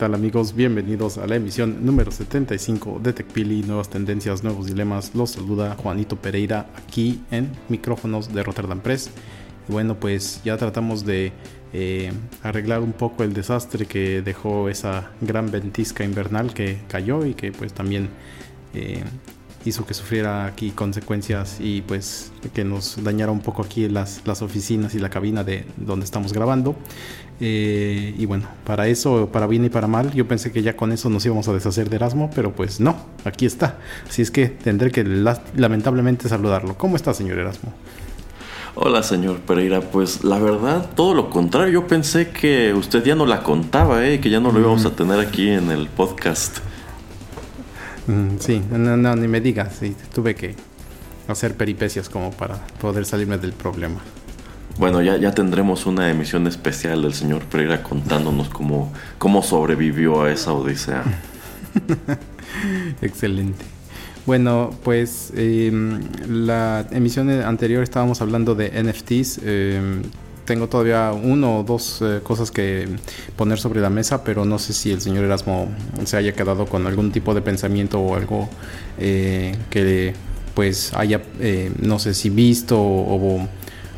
Tal amigos? Bienvenidos a la emisión número 75 de TechPili, Nuevas Tendencias, Nuevos Dilemas. Los saluda Juanito Pereira aquí en micrófonos de Rotterdam Press. Y bueno, pues ya tratamos de eh, arreglar un poco el desastre que dejó esa gran ventisca invernal que cayó y que pues también eh, hizo que sufriera aquí consecuencias y pues que nos dañara un poco aquí las, las oficinas y la cabina de donde estamos grabando. Eh, y bueno, para eso, para bien y para mal, yo pensé que ya con eso nos íbamos a deshacer de Erasmo, pero pues no, aquí está. Así es que tendré que lamentablemente saludarlo. ¿Cómo está, señor Erasmo? Hola, señor Pereira. Pues la verdad, todo lo contrario. Yo pensé que usted ya no la contaba, ¿eh? que ya no lo íbamos a tener aquí en el podcast. Mm, sí, no, no, ni me digas. Sí, tuve que hacer peripecias como para poder salirme del problema. Bueno, ya, ya tendremos una emisión especial del señor Pereira contándonos cómo, cómo sobrevivió a esa odisea. Excelente. Bueno, pues em, la emisión anterior estábamos hablando de NFTs. Em, tengo todavía uno o dos eh, cosas que poner sobre la mesa, pero no sé si el señor Erasmo se haya quedado con algún tipo de pensamiento o algo eh, que pues haya, eh, no sé si visto o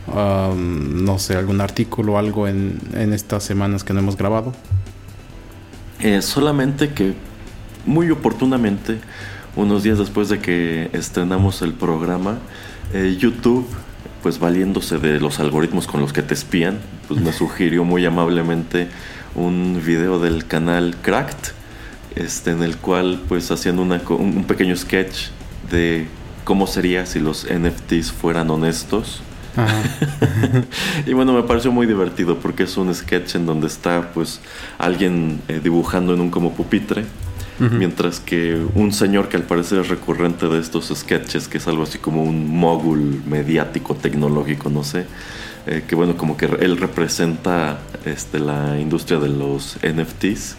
no sé, algún artículo o algo en, en, estas semanas que no hemos grabado? Eh, solamente que muy oportunamente, unos días después de que estrenamos el programa, eh, YouTube, pues valiéndose de los algoritmos con los que te espían, pues me sugirió muy amablemente un video del canal Cracked, este, en el cual pues hacían una, un pequeño sketch de cómo sería si los NFTs fueran honestos y bueno, me pareció muy divertido porque es un sketch en donde está pues alguien eh, dibujando en un como pupitre. Mientras que un señor que al parecer es recurrente de estos sketches, que es algo así como un mogul mediático, tecnológico, no sé, eh, que bueno, como que él representa este, la industria de los NFTs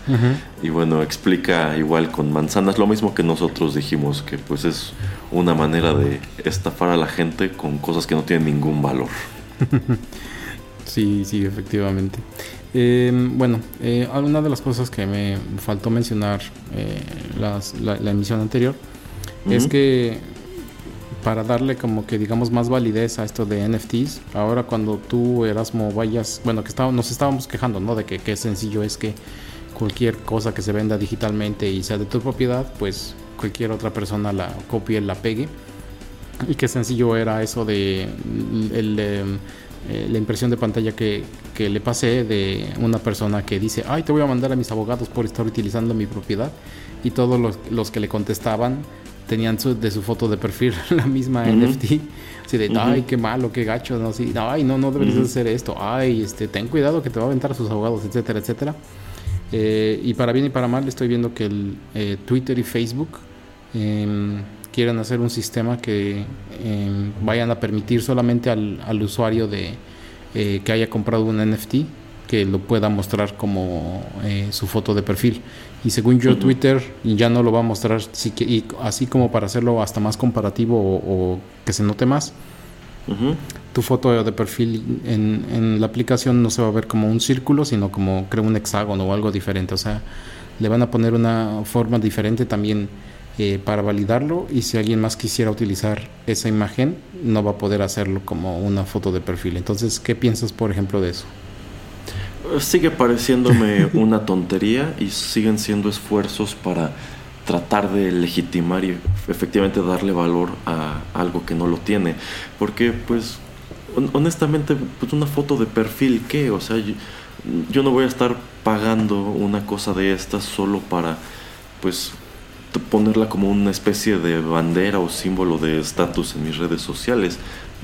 y bueno, explica igual con manzanas lo mismo que nosotros dijimos, que pues es una manera de estafar a la gente con cosas que no tienen ningún valor. sí, sí, efectivamente. Em, bueno, eh, alguna de las cosas que me faltó mencionar eh, la, emisión anterior es que para darle como que digamos más validez a esto de NFTs, ahora cuando tú Erasmo vayas, bueno, que estábamos, nos estábamos quejando, ¿no? De que qué sencillo es que cualquier cosa que se venda digitalmente y sea de tu propiedad, pues cualquier otra persona la copie, la pegue. Y qué sencillo era eso de el, em, eh, la impresión de pantalla que, le pasé de una persona que dice, ay, te voy a mandar a mis abogados por estar utilizando mi propiedad. Y todos los que le contestaban tenían de su foto de perfil la misma NFT. Así de, ay, qué malo, qué gacho, ¿no? Así, ay, no, no deberías hacer esto. Ay, este, ten cuidado que te va a aventar a sus abogados, etcétera, etcétera. Eh, y para bien y para mal estoy viendo que el, eh, Twitter y Facebook em, quieren hacer un sistema que em, vayan a permitir solamente al, al usuario de eh, que haya comprado un NFT que lo pueda mostrar como su foto de perfil. Y según yo, Twitter ya no lo va a mostrar, y así como para hacerlo hasta más comparativo o, que se note más. Tu foto de perfil en, la aplicación no se va a ver como un círculo, sino como creo un hexágono o algo diferente. O sea, le van a poner una forma diferente también eh, para validarlo. Y si alguien más quisiera utilizar esa imagen, no va a poder hacerlo como una foto de perfil. Entonces, ¿qué piensas, por ejemplo, de eso? Sigue pareciéndome una tontería y siguen siendo esfuerzos para tratar de legitimar y efectivamente darle valor a algo que no lo tiene. Porque pues honestamente pues una foto de perfil, ¿qué? O sea, yo, no voy a estar pagando una cosa de estas solo para pues ponerla como una especie de bandera o símbolo de estatus en mis redes sociales.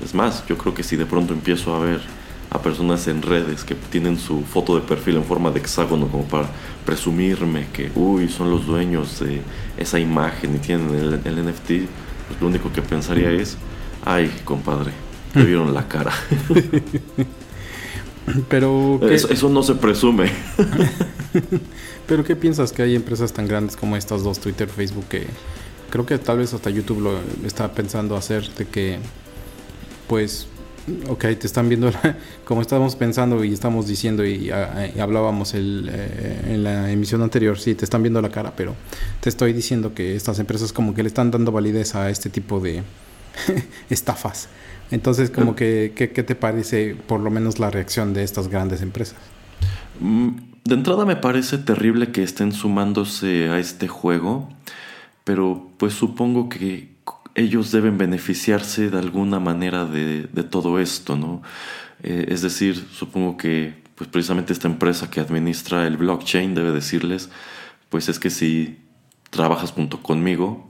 Es más, yo creo que si de pronto empiezo a ver a personas en redes que tienen su foto de perfil en forma de hexágono como para presumirme que, uy, son los dueños de esa imagen y tienen el, NFT, pues lo único que pensaría es, ay, compadre, te vieron la cara. Pero eso, no se presume. Pero ¿qué piensas que hay empresas tan grandes como estas dos, Twitter, Facebook, que creo que tal vez hasta YouTube lo está pensando hacer de que, pues, ok, te están viendo, como estamos pensando y estamos diciendo y, hablábamos eh, en la emisión anterior, sí, te están viendo la cara, pero te estoy diciendo que estas empresas como que le están dando validez a este tipo de estafas. Entonces, como que, ¿qué, te parece por lo menos la reacción de estas grandes empresas? Mm, de entrada me parece terrible que estén sumándose a este juego, pero pues supongo que ellos deben beneficiarse de alguna manera de, todo esto, ¿no? Eh, es decir, supongo que pues precisamente esta empresa que administra el blockchain debe decirles, pues es que si trabajas junto conmigo,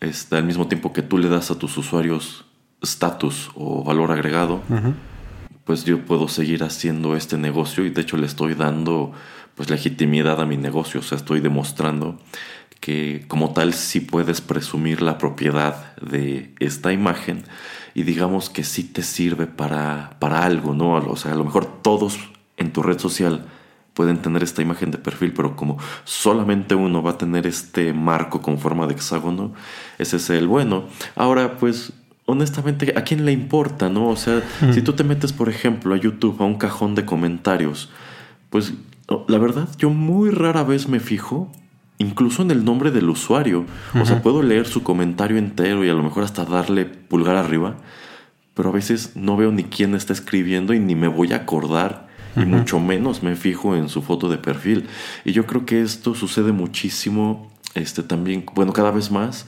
está al mismo tiempo que tú le das a tus usuarios estatus o valor agregado, pues yo puedo seguir haciendo este negocio y de hecho le estoy dando pues legitimidad a mi negocio, o sea, estoy demostrando que como tal sí puedes presumir la propiedad de esta imagen y digamos que sí te sirve para, para algo, ¿no? O sea, a lo mejor todos en tu red social pueden tener esta imagen de perfil, pero como solamente uno va a tener este marco con forma de hexágono, ese es el bueno. Ahora, pues, honestamente, ¿a quién le importa, no? O sea, si tú te metes, por ejemplo, a YouTube, a un cajón de comentarios, pues, la verdad, yo muy rara vez me fijo incluso en el nombre del usuario. O sea, puedo leer su comentario entero y a lo mejor hasta darle pulgar arriba, pero a veces no veo ni quién está escribiendo y ni me voy a acordar. Y mucho menos me fijo en su foto de perfil. Y yo creo que esto sucede muchísimo, este también, bueno, cada vez más,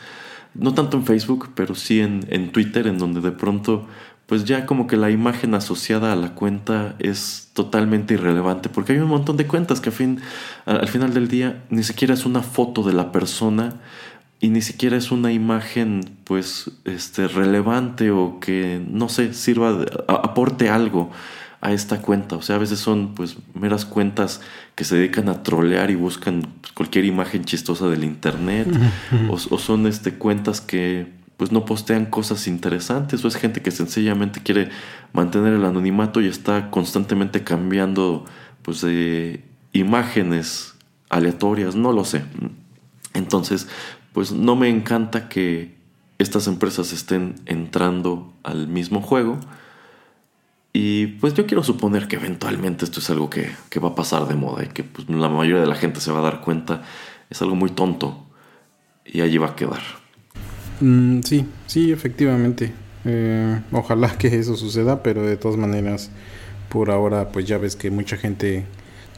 no tanto en Facebook, pero sí en, en Twitter, en donde de pronto pues ya como que la imagen asociada a la cuenta es totalmente irrelevante, porque hay un montón de cuentas que fin, al final del día ni siquiera es una foto de la persona y ni siquiera es una imagen pues este relevante o que no sé, sirva aporte algo a esta cuenta, o sea, a veces son pues meras cuentas que se dedican a trolear y buscan cualquier imagen chistosa del internet o, o son este cuentas que pues no postean cosas interesantes o es gente que sencillamente quiere mantener el anonimato y está constantemente cambiando pues de imágenes aleatorias, no lo sé. Entonces, pues no me encanta que estas empresas estén entrando al mismo juego. Y pues yo quiero suponer que eventualmente esto es algo que, va a pasar de moda y que pues, la mayoría de la gente se va a dar cuenta. Es algo muy tonto y allí va a quedar. Mm, sí, sí, efectivamente. Eh, ojalá que eso suceda, pero de todas maneras, por ahora, pues ya ves que mucha gente,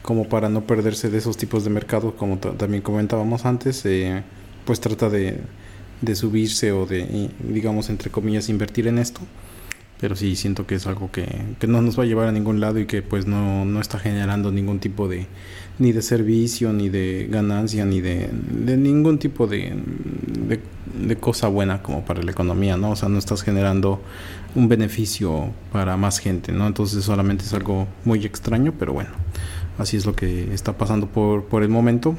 como para no perderse de esos tipos de mercados, como también comentábamos antes, eh, pues trata de, de subirse o de, digamos, entre comillas, invertir en esto pero sí siento que es algo que, que, no nos va a llevar a ningún lado y que pues no, no está generando ningún tipo de ni de servicio ni de ganancia ni de, de ningún tipo de, de, cosa buena como para la economía no o sea no estás generando un beneficio para más gente no entonces solamente es algo muy extraño pero bueno así es lo que está pasando por, por el momento.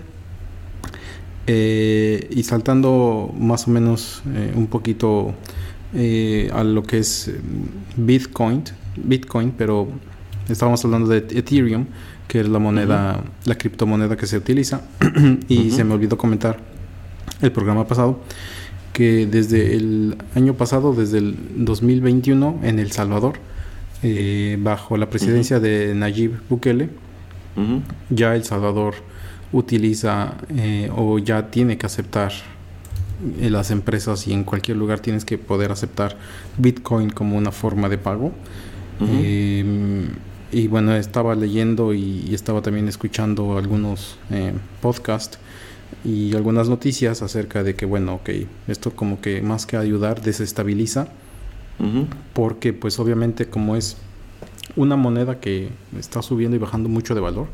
Eh, y saltando más o menos eh, un poquito eh, a lo que es eh, Bitcoin, Bitcoin, pero estábamos hablando de Ethereum, que es la moneda, la criptomoneda que se utiliza. y se me olvidó comentar el programa pasado que desde el año pasado, desde el 2021, en El Salvador, eh, bajo la presidencia de Nayib Bukele, ya El Salvador utiliza o ya tiene que aceptar en las empresas y en cualquier lugar tienes que poder aceptar Bitcoin como una forma de pago. Em, y bueno, estaba leyendo y, estaba también escuchando algunos eh, podcasts y algunas noticias acerca de que, bueno, ok, esto como que más que ayudar desestabiliza, porque pues obviamente como es una moneda que está subiendo y bajando mucho de valor,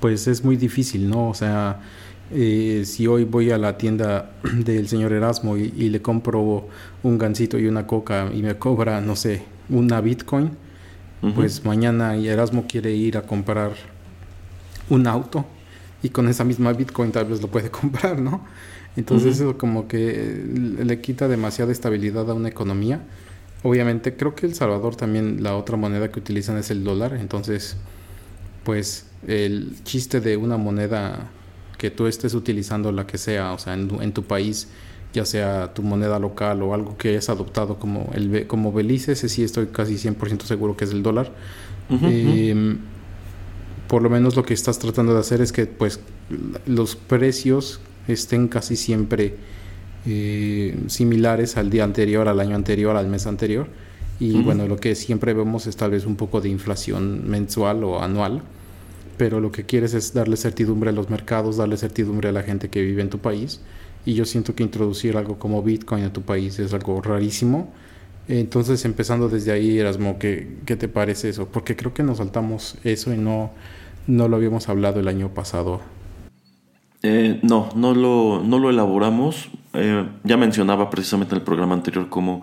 pues es muy difícil, ¿no? O sea, eh, si hoy voy a la tienda del señor Erasmo y, le compro un gansito y una coca y me cobra, no sé, una Bitcoin, pues mañana Erasmo quiere ir a comprar un auto y con esa misma Bitcoin tal vez lo puede comprar, ¿no? Entonces eso como que le quita demasiada estabilidad a una economía. Obviamente creo que El Salvador también la otra moneda que utilizan es el dólar, entonces pues el chiste de una moneda que tú estés utilizando la que sea, o sea, en, tu país, ya sea tu moneda local o algo que hayas adoptado como el como Belice, ese sí estoy casi 100% seguro que es el dólar. Em, por lo menos lo que estás tratando de hacer es que pues los precios estén casi siempre eh, similares al día anterior, al año anterior, al mes anterior. Y bueno, lo que siempre vemos es tal vez un poco de inflación mensual o anual pero lo que quieres es darle certidumbre a los mercados, darle certidumbre a la gente que vive en tu país. Y yo siento que introducir algo como Bitcoin a tu país es algo rarísimo. Entonces, empezando desde ahí, Erasmo, ¿qué, qué te parece eso? Porque creo que nos saltamos eso y no, no lo habíamos hablado el año pasado. Eh, no, no lo, no lo elaboramos. Eh, ya mencionaba precisamente en el programa anterior cómo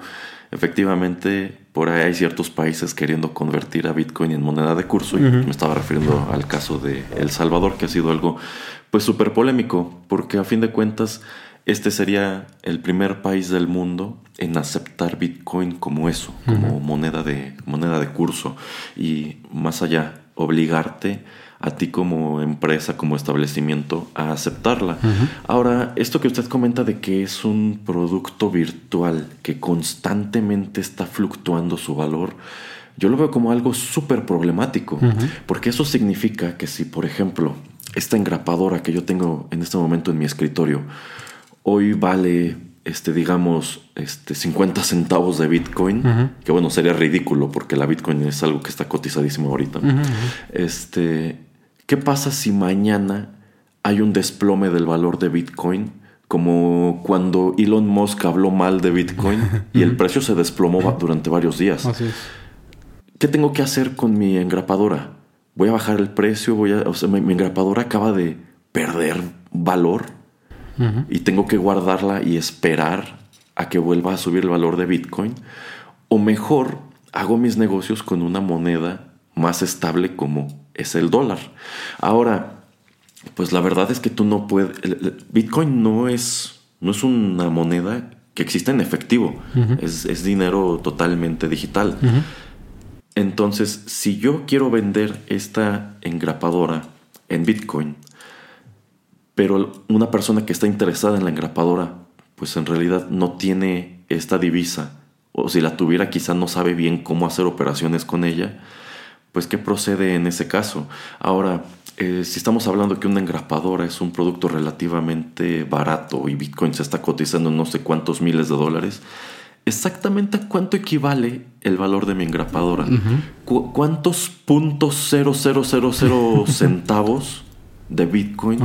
efectivamente por ahí hay ciertos países queriendo convertir a Bitcoin en moneda de curso y me estaba refiriendo al caso de El Salvador que ha sido algo pues súper polémico porque a fin de cuentas este sería el primer país del mundo en aceptar Bitcoin como eso, como moneda de moneda de curso. Y más allá obligarte a ti como empresa, como establecimiento, a aceptarla. Ahora, esto que usted comenta de que es un producto virtual que constantemente está fluctuando su valor, yo lo veo como algo súper problemático, porque eso significa que si, por ejemplo, esta engrapadora que yo tengo en este momento en mi escritorio, hoy vale este, digamos, este, 50 centavos de Bitcoin, que bueno, sería ridículo porque la Bitcoin es algo que está cotizadísimo ahorita. Este, ¿Qué pasa si mañana hay un desplome del valor de Bitcoin? Como cuando Elon Musk habló mal de Bitcoin y el precio se desplomó durante varios días. ¿Qué tengo que hacer con mi engrapadora? Voy a bajar el precio, voy a, o sea, mi, engrapadora acaba de perder valor y tengo que guardarla y esperar a que vuelva a subir el valor de Bitcoin. O mejor, hago mis negocios con una moneda más estable como es el dólar. Ahora, pues la verdad es que tú no puedes... Bitcoin no es, no es una moneda que existe en efectivo, es, dinero totalmente digital. Entonces, si yo quiero vender esta engrapadora en Bitcoin, pero una persona que está interesada en la engrapadora, pues en realidad no tiene esta divisa, o si la tuviera quizá no sabe bien cómo hacer operaciones con ella, pues ¿qué procede en ese caso? Ahora, eh, si estamos hablando que una engrapadora es un producto relativamente barato y Bitcoin se está cotizando en no sé cuántos miles de dólares, exactamente a cuánto equivale el valor de mi engrapadora. ¿Cuántos puntos centavos de Bitcoin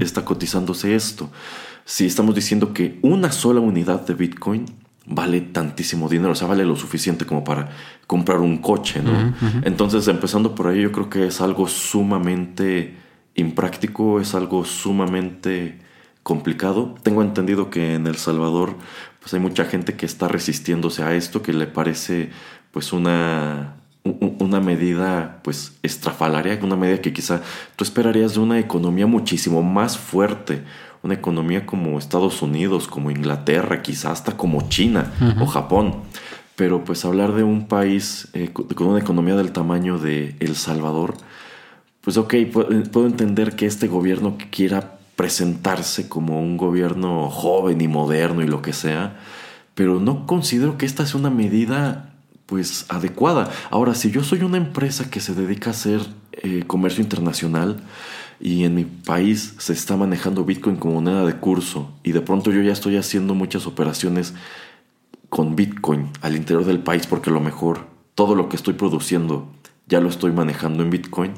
está cotizándose esto? Si estamos diciendo que una sola unidad de Bitcoin vale tantísimo dinero, o sea, vale lo suficiente como para comprar un coche, ¿no? Entonces, empezando por ahí, yo creo que es algo sumamente impráctico, es algo sumamente complicado. Tengo entendido que en El Salvador, pues hay mucha gente que está resistiéndose a esto, que le parece, pues, una una medida pues estrafalaria, una medida que quizá tú esperarías de una economía muchísimo más fuerte, una economía como Estados Unidos, como Inglaterra, quizá hasta como China o Japón. Pero pues hablar de un país eh, con una economía del tamaño de El Salvador, pues ok, puedo entender que este gobierno quiera presentarse como un gobierno joven y moderno y lo que sea, pero no considero que esta sea una medida pues adecuada. Ahora, si yo soy una empresa que se dedica a hacer eh, comercio internacional, y en mi país se está manejando Bitcoin como moneda de curso y de pronto yo ya estoy haciendo muchas operaciones con Bitcoin al interior del país porque a lo mejor todo lo que estoy produciendo ya lo estoy manejando en Bitcoin.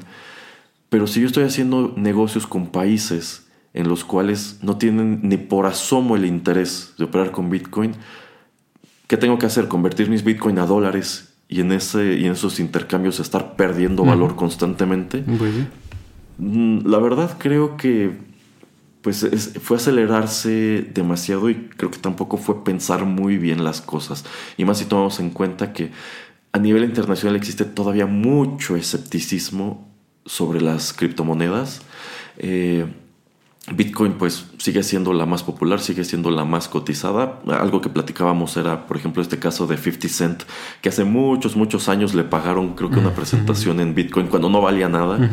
Pero si yo estoy haciendo negocios con países en los cuales no tienen ni por asomo el interés de operar con Bitcoin, ¿qué tengo que hacer? Convertir mis Bitcoin a dólares y en, ese, y en esos intercambios estar perdiendo valor constantemente. Pues mm, La verdad creo que pues fue acelerarse demasiado y creo que tampoco fue pensar muy bien las cosas. Y más si tomamos en cuenta que a nivel internacional existe todavía mucho escepticismo sobre las criptomonedas. Eh, Bitcoin pues sigue siendo la más popular, sigue siendo la más cotizada. Algo que platicábamos era, por ejemplo, este caso de 50 Cent, que hace muchos, muchos años le pagaron creo que una presentación en Bitcoin cuando no valía nada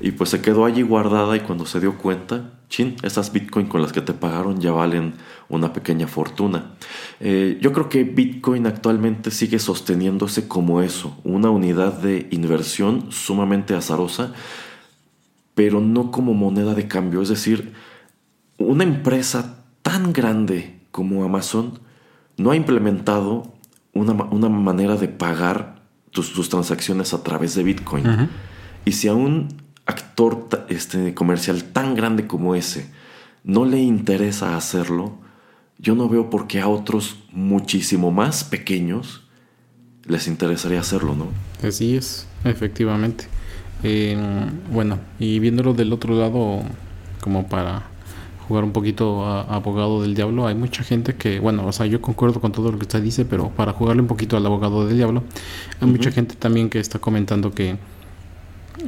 y pues se quedó allí guardada y cuando se dio cuenta, chin, esas Bitcoin con las que te pagaron ya valen una pequeña fortuna. Eh, yo creo que Bitcoin actualmente sigue sosteniéndose como eso, una unidad de inversión sumamente azarosa pero no como moneda de cambio. Es decir, una empresa tan grande como Amazon no ha implementado una, manera de pagar tus, transacciones a través de Bitcoin. Y si a un actor este, comercial tan grande como ese no le interesa hacerlo, yo no veo por qué a otros muchísimo más pequeños les interesaría hacerlo, ¿no? Así es, efectivamente bueno, y viéndolo del otro lado, como para jugar un poquito a, abogado del diablo, hay mucha gente que, bueno, o sea, yo concuerdo con todo lo que usted dice, pero para jugarle un poquito al abogado del diablo, hay mucha gente también que está comentando que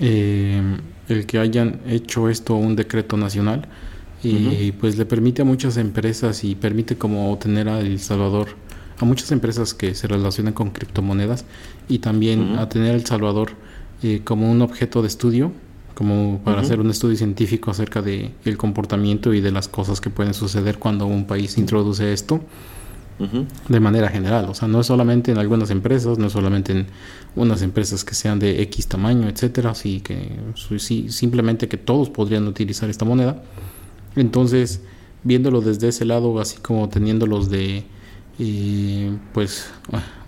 eh, el que hayan hecho esto un decreto nacional y pues le permite a muchas empresas y permite como tener a El Salvador a muchas empresas que se relacionan con criptomonedas y también a tener El Salvador eh, como un objeto de estudio, como para hacer un estudio científico acerca de el comportamiento y de las cosas que pueden suceder cuando un país introduce esto. de manera general, o sea, no es solamente en algunas empresas, no es solamente en unas empresas que sean de X tamaño, etcétera, así que sí, simplemente que todos podrían utilizar esta moneda. Entonces, viéndolo desde ese lado, así como teniéndolos de, eh, pues,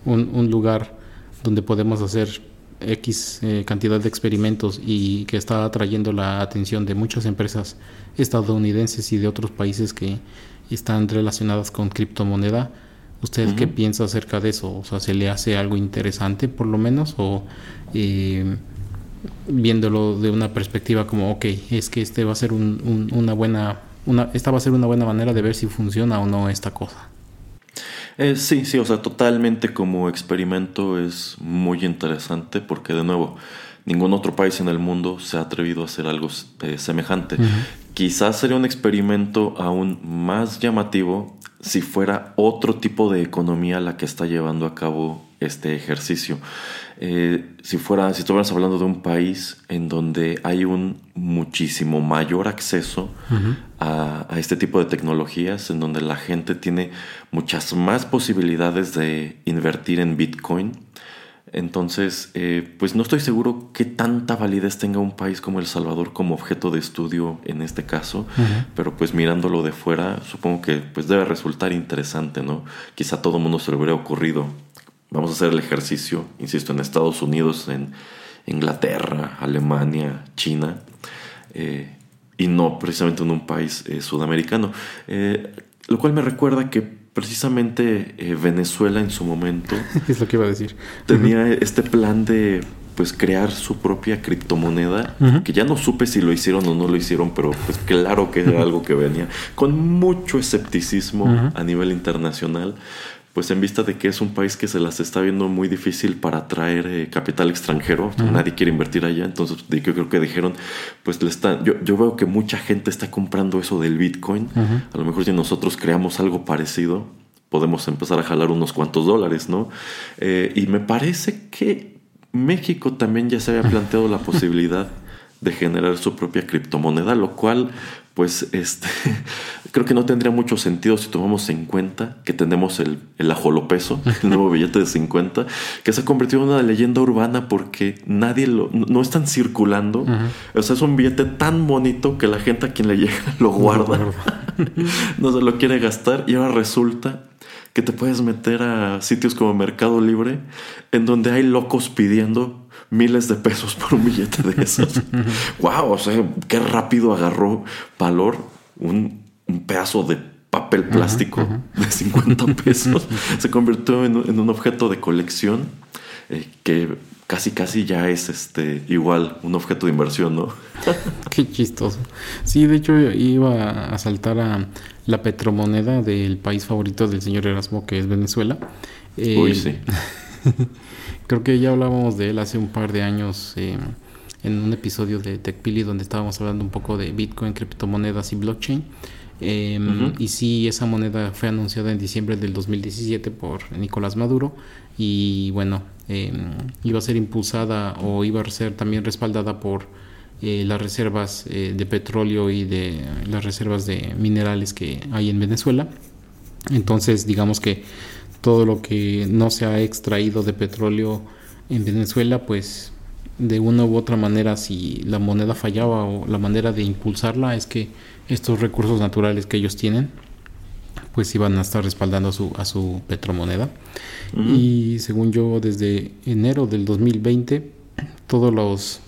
un, un lugar donde podemos hacer X eh, cantidad de experimentos y que está atrayendo la atención de muchas empresas estadounidenses y de otros países que están relacionadas con criptomoneda. ¿Usted qué piensa acerca de eso? O sea, ¿se le hace algo interesante por lo menos? ¿O eh, viéndolo de una perspectiva como, ok, es que este va a ser una buena, una, esta va a ser una buena manera de ver si funciona o no esta cosa? Eh, sí, sí, o sea, totalmente como experimento es muy interesante porque de nuevo, ningún otro país en el mundo se ha atrevido a hacer algo eh, semejante. Quizás sería un experimento aún más llamativo si fuera otro tipo de economía la que está llevando a cabo este ejercicio. Eh, si fuera, si estuviéramos hablando de un país en donde hay un muchísimo mayor acceso a, este tipo de tecnologías, en donde la gente tiene muchas más posibilidades de invertir en Bitcoin, entonces, eh, pues no estoy seguro qué tanta validez tenga un país como El Salvador como objeto de estudio en este caso, pero pues mirándolo de fuera, supongo que pues debe resultar interesante, ¿no? Quizá todo el mundo se le hubiera ocurrido Vamos a hacer el ejercicio, insisto, en Estados Unidos, en Inglaterra, Alemania, China, eh, y no precisamente en un país eh, sudamericano. Eh, lo cual me recuerda que precisamente Venezuela en su momento... es lo que iba a decir. Tenía este plan de pues crear su propia criptomoneda, que ya no supe si lo hicieron o no lo hicieron, pero pues claro que era algo que venía con mucho escepticismo a nivel internacional, pues en vista de que es un país que se las está viendo muy difícil para atraer eh, capital extranjero, nadie quiere invertir allá, entonces yo creo que dijeron, pues le está, yo, yo veo que mucha gente está comprando eso del Bitcoin, a lo mejor si nosotros creamos algo parecido, podemos empezar a jalar unos cuantos dólares, ¿no? Eh, y me parece que México también ya se había planteado la posibilidad de generar su propia criptomoneda, lo cual pues este, creo que no tendría mucho sentido si tomamos en cuenta que tenemos el, el ajolopeso, el nuevo billete de 50, que se ha convertido en una leyenda urbana porque nadie lo, no están circulando. O sea, es un billete tan bonito que la gente a quien le llega lo guarda, no se lo quiere gastar y ahora resulta que te puedes meter a sitios como Mercado Libre en donde hay locos pidiendo miles de pesos por un billete de esos. wow, o sea, qué rápido agarró valor. un, pedazo de papel plástico de 50 pesos. Se convirtió en, un objeto de colección eh, que casi casi ya es este igual un objeto de inversión, ¿no? Qué chistoso. Sí, de hecho iba a saltar a la petromoneda del país favorito del señor Erasmo, que es Venezuela. Uy, sí. Creo que ya hablábamos de él hace un par de años eh, en un episodio de TechPili donde estábamos hablando un poco de Bitcoin, criptomonedas y blockchain. Em, y sí, esa moneda fue anunciada en diciembre del 2017 por Nicolás Maduro y bueno, em, iba a ser impulsada o iba a ser también respaldada por eh, las reservas eh, de petróleo y de las reservas de minerales que hay en Venezuela. Entonces, digamos que todo lo que no se ha extraído de petróleo en Venezuela, pues de una u otra manera, si la moneda fallaba o la manera de impulsarla es que estos recursos naturales que ellos tienen, pues iban a estar respaldando a su, a su petromoneda. Y según yo, desde enero del 2020, todos los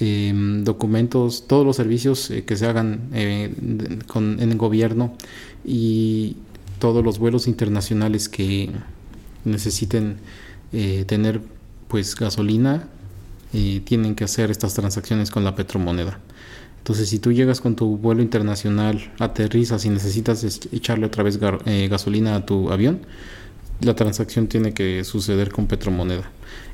em, documentos, todos los servicios eh, que se hagan eh, con, en el gobierno y todos los vuelos internacionales que necesiten eh, tener pues gasolina tienen que hacer estas transacciones con la petromoneda. Entonces, si tú llegas con tu vuelo internacional, aterrizas y necesitas echarle otra vez eh, gasolina a tu avión, la transacción tiene que suceder con petromoneda.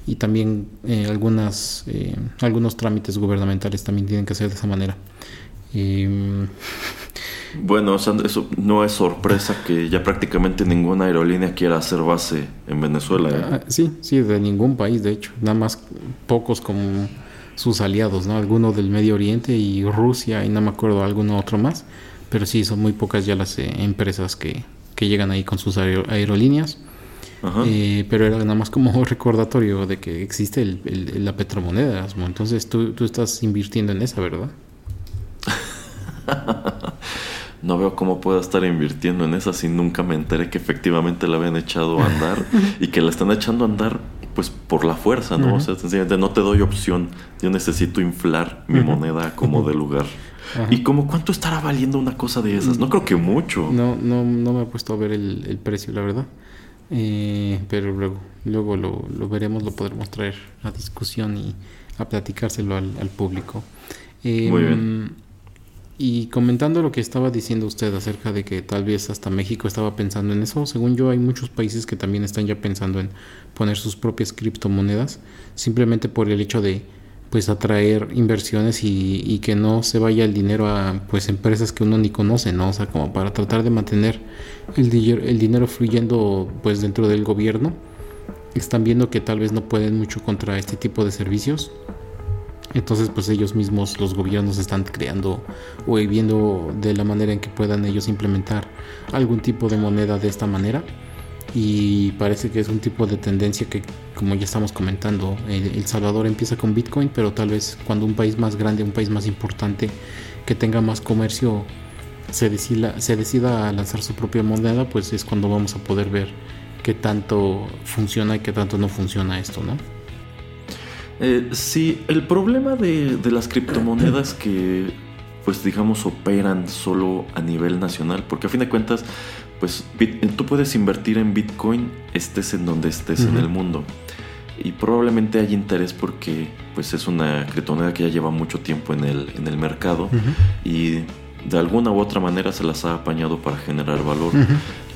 Y también eh, algunas, eh, algunos trámites gubernamentales también tienen que ser de esa manera. Bueno, eso no es sorpresa que ya prácticamente ninguna aerolínea quiera hacer base en Venezuela. Ah, sí, sí, de ningún país, de hecho. Nada más pocos como sus aliados, ¿no? Alguno del Medio Oriente y Rusia y no me acuerdo alguno otro más, pero sí son muy pocas ya las eh, empresas que, que, llegan ahí con sus aerolíneas. Eh, pero era nada más como recordatorio de que existe el, la petromoneda, entonces tú, tú estás invirtiendo en esa, ¿verdad? no veo cómo pueda estar invirtiendo en esa si nunca me enteré que efectivamente la habían echado a andar y que la están echando a andar pues por la fuerza, ¿no? O sea, sencillamente no te doy opción. Yo necesito inflar mi moneda como de lugar. ¿Y como cuánto estará valiendo una cosa de esas? No creo que mucho. No, no, no me he puesto a ver el, precio, la verdad. Eh, pero luego, luego lo, veremos, lo podremos traer a discusión y a platicárselo al, público. Muy bien. Y comentando lo que estaba diciendo usted acerca de que tal vez hasta México estaba pensando en eso, según yo hay muchos países que también están ya pensando en poner sus propias criptomonedas, simplemente por el hecho de pues atraer inversiones y, que no se vaya el dinero a pues empresas que uno ni conoce, ¿no? O sea, como para tratar de mantener el, el dinero fluyendo pues dentro del gobierno. Están viendo que tal vez no pueden mucho contra este tipo de servicios entonces, pues ellos mismos, los gobiernos, están creando o viendo de la manera en que puedan ellos implementar algún tipo de moneda de esta manera. Y parece que es un tipo de tendencia que, como ya estamos comentando, El, Salvador empieza con Bitcoin, pero tal vez cuando un país más grande, un país más importante, que tenga más comercio, se decida, se decida a lanzar su propia moneda, pues es cuando vamos a poder ver qué tanto funciona y qué tanto no funciona esto, ¿no? Eh, sí, el problema de, las criptomonedas que, pues digamos, operan solo a nivel nacional, porque a fin de cuentas, pues tú puedes invertir en Bitcoin estés en donde estés en el mundo. Y probablemente hay interés porque pues es una criptomoneda que ya lleva mucho tiempo en el, en el mercado y de alguna u otra manera se las ha apañado para generar valor.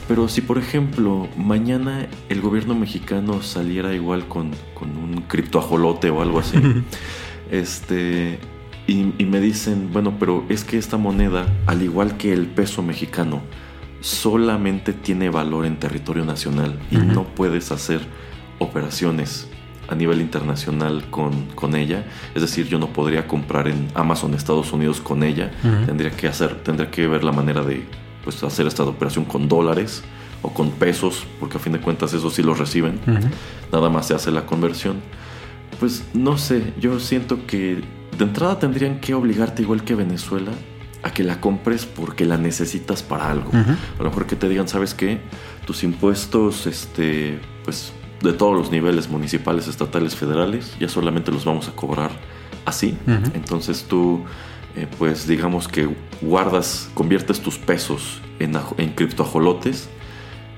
Pero si por ejemplo mañana el gobierno mexicano saliera igual con, un criptoajolote o algo así, este, y, me dicen, bueno, pero es que esta moneda, al igual que el peso mexicano, solamente tiene valor en territorio nacional y no puedes hacer operaciones a nivel internacional con, con, ella. Es decir, yo no podría comprar en Amazon Estados Unidos con ella. Tendría que hacer, tendría que ver la manera de pues hacer esta operación con dólares o con pesos, porque a fin de cuentas eso sí los reciben. Nada más se hace la conversión. Pues no sé, yo siento que de entrada tendrían que obligarte igual que Venezuela a que la compres porque la necesitas para algo. A lo mejor que te digan, ¿sabes qué? Tus impuestos, este, pues de todos los niveles municipales, estatales, federales, ya solamente los vamos a cobrar así. Entonces tú eh, pues digamos que guardas, conviertes tus pesos en, en criptoajolotes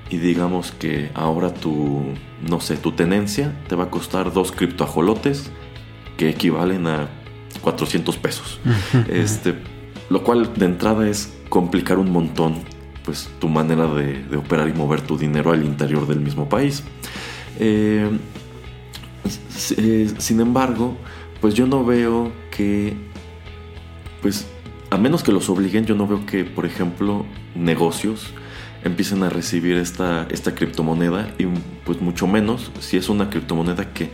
y digamos que ahora tu, no sé, tu tenencia te va a costar dos criptoajolotes que equivalen a 400 pesos. este, lo cual de entrada es complicar un montón pues tu manera de, operar y mover tu dinero al interior del mismo país. Eh, eh, sin embargo, pues yo no veo que, pues a menos que los obliguen, yo no veo que, por ejemplo, negocios empiecen a recibir esta, esta criptomoneda y pues mucho menos si es una criptomoneda que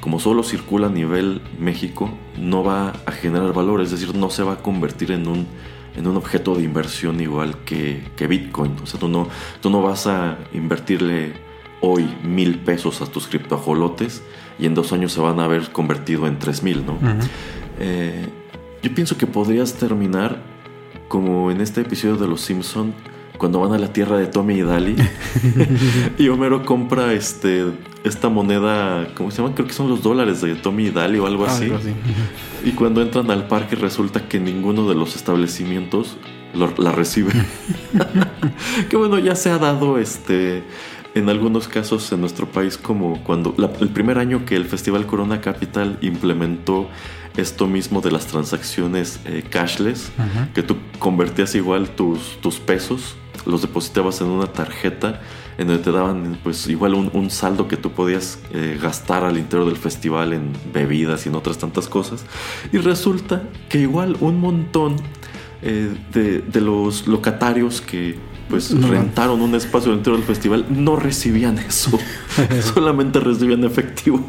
como solo circula a nivel México no va a generar valor, es decir, no se va a convertir en un, en un objeto de inversión igual que, Bitcoin. O sea, tú no, tú no vas a invertirle hoy mil pesos a tus criptoajolotes y en dos años se van a haber convertido en tres mil, ¿no? Eh, yo pienso que podrías terminar como en este episodio de Los Simpson cuando van a la tierra de Tommy y Dali y Homero compra este esta moneda, ¿cómo se llama? Creo que son los dólares de Tommy y Dali o algo así. y cuando entran al parque resulta que ninguno de los establecimientos la recibe. que bueno, ya se ha dado este en algunos casos en nuestro país como cuando el primer año que el Festival Corona Capital implementó esto mismo de las transacciones eh, cashless, que tú convertías igual tus, tus pesos los depositabas en una tarjeta en donde te daban pues igual un, saldo que tú podías eh, gastar al interior del festival en bebidas y en otras tantas cosas. Y resulta que igual un montón eh, de, los locatarios que pues rentaron un espacio dentro del festival no recibían eso. Solamente recibían efectivo.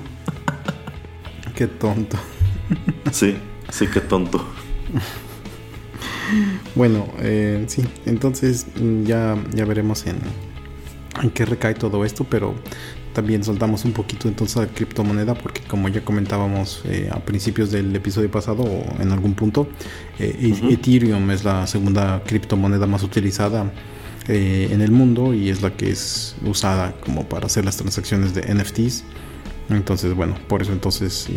qué tonto. sí, sí, qué tonto. Bueno, eh, sí, entonces mm, ya, ya veremos en, en qué recae todo esto, pero también soltamos un poquito entonces la criptomoneda porque como ya comentábamos eh, a principios del episodio pasado o en algún punto, eh, Ethereum es la segunda criptomoneda más utilizada en el mundo y es la que es usada como para hacer las transacciones de NFTs. Entonces, bueno, por eso entonces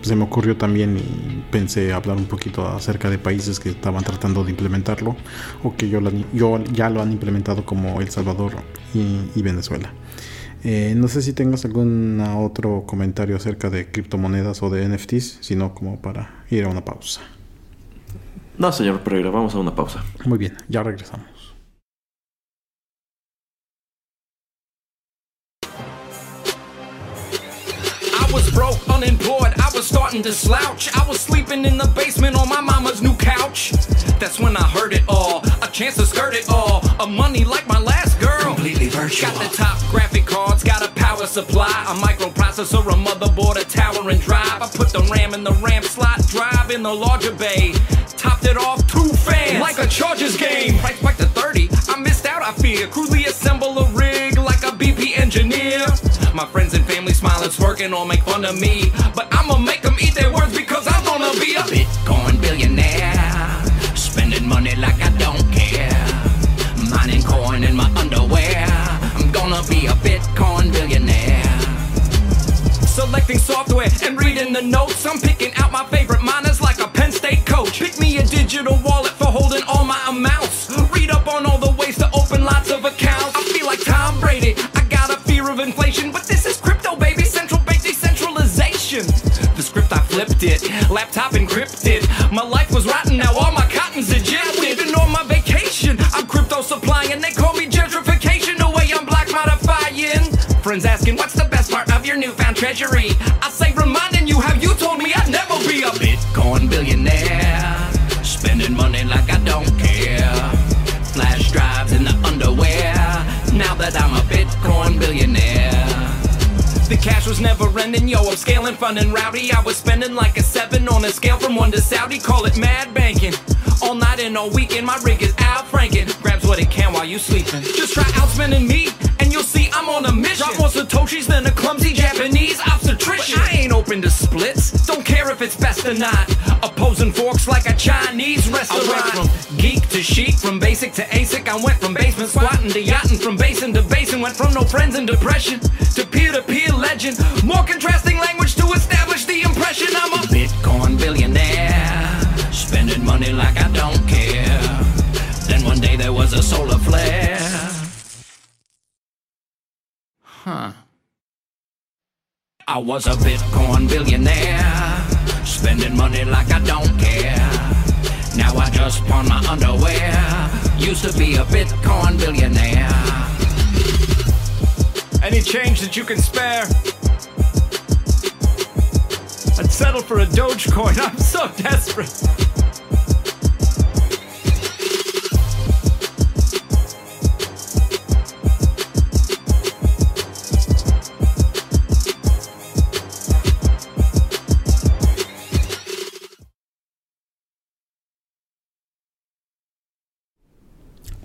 se me ocurrió también y pensé hablar un poquito acerca de países que estaban tratando de implementarlo o que yo, yo ya lo han implementado como El Salvador y, Venezuela. Eh, no sé si tengas algún otro comentario acerca de criptomonedas o de NFTs, sino como para ir a una pausa. No, señor Pereira, vamos a una pausa. Muy bien, ya regresamos. Was broke, unemployed, I was starting to slouch. I was sleeping in the basement on my mama's new couch. That's when I heard it all. A chance to skirt it all. A money like my last girl. Completely virtual. Got the top graphic cards, got a power supply, a microprocessor, a motherboard, a tower and drive. I put the RAM in the RAM slot drive in the larger bay. Topped it off two fans. Like a Chargers game. Price back to 30. I missed out, I fear. Crudely assemble a rig like a BP engineer. My friends and family smile and smirking or make fun of me. But I'ma make them eat their words because I'm gonna be a Bitcoin billionaire. Spending money like I don't care. Mining coin in my underwear. I'm gonna be a Bitcoin billionaire. Selecting software and reading the notes. I'm picking out my favorite miners like a Penn State coach. Pick me a digital wallet for holding all my amounts. Read up on all the ways to open lots of accounts. I feel like Tom Brady. I got a fear of inflation, but I flipped it, laptop encrypted. My life was rotten, now all my cotton's ejected. Even on my vacation, I'm crypto supplying. They call me gentrification, the way I'm black modifying. Friends asking, what's the best part of your newfound treasury? I say, reminding you how you told me I'd cash was never ending, yo, I'm scaling fun and rowdy. I was spending like a seven on a scale from one to Saudi, call it mad banking. All night and all weekend, my rig is out franking. Grabs what it can while you sleeping. Just try outspending me, and you'll see I'm on a mission. Drop more Satoshis than a clumsy Japanese. But I ain't open to splits, don't care if it's best or not. Opposing forks like a Chinese restaurant. I went from geek to chic, from basic to ASIC. I went from basement squatting to yachting, from basin to basin. Went from no friends and depression to peer to peer legend. More contrasting language to establish the impression I'm a Bitcoin billionaire. Spending spending money like I don't care. Then one day there was a solar flare. Huh. I was a Bitcoin billionaire, spending money like I don't care. Now I just pawn my underwear. Used to be a Bitcoin billionaire. Any change that you can spare? I'd settle for a Dogecoin. I'm so desperate.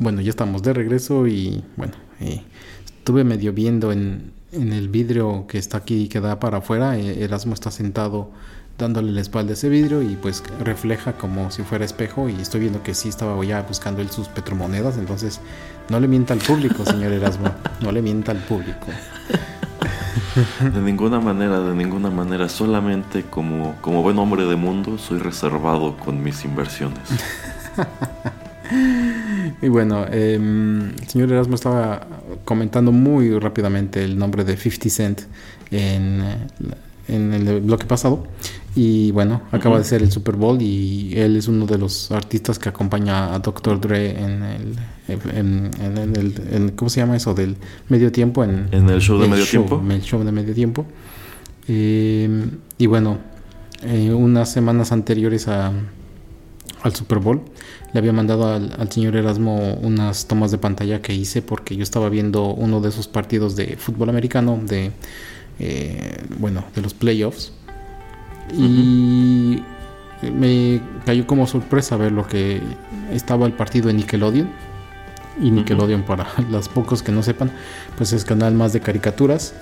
Bueno, ya estamos de regreso y bueno, eh, estuve medio viendo en, en, el vidrio que está aquí, que da para afuera. Eh, Erasmo está sentado dándole la espalda a ese vidrio y pues refleja como si fuera espejo y estoy viendo que sí estaba ya buscando él sus petromonedas, entonces no le mienta al público, señor Erasmo, no le mienta al público. De ninguna manera, de ninguna manera, solamente como, como buen hombre de mundo soy reservado con mis inversiones. Y bueno, eh, el señor Erasmo estaba comentando muy rápidamente el nombre de 50 Cent en, en el bloque pasado. Y bueno, acaba uh -huh. de ser el Super Bowl y él es uno de los artistas que acompaña a Dr. Dre en el, en, en, en el en, ¿cómo se llama eso? Del medio tiempo. En, en el show de el medio show, tiempo. El show de medio tiempo. Eh, y bueno, eh, unas semanas anteriores a, al Super Bowl, le había mandado al, al, señor Erasmo unas tomas de pantalla que hice porque yo estaba viendo uno de esos partidos de fútbol americano de eh, bueno de los playoffs uh -huh. y me cayó como sorpresa ver lo que estaba el partido en Nickelodeon y Nickelodeon uh -huh. para los pocos que no sepan pues es canal más de caricaturas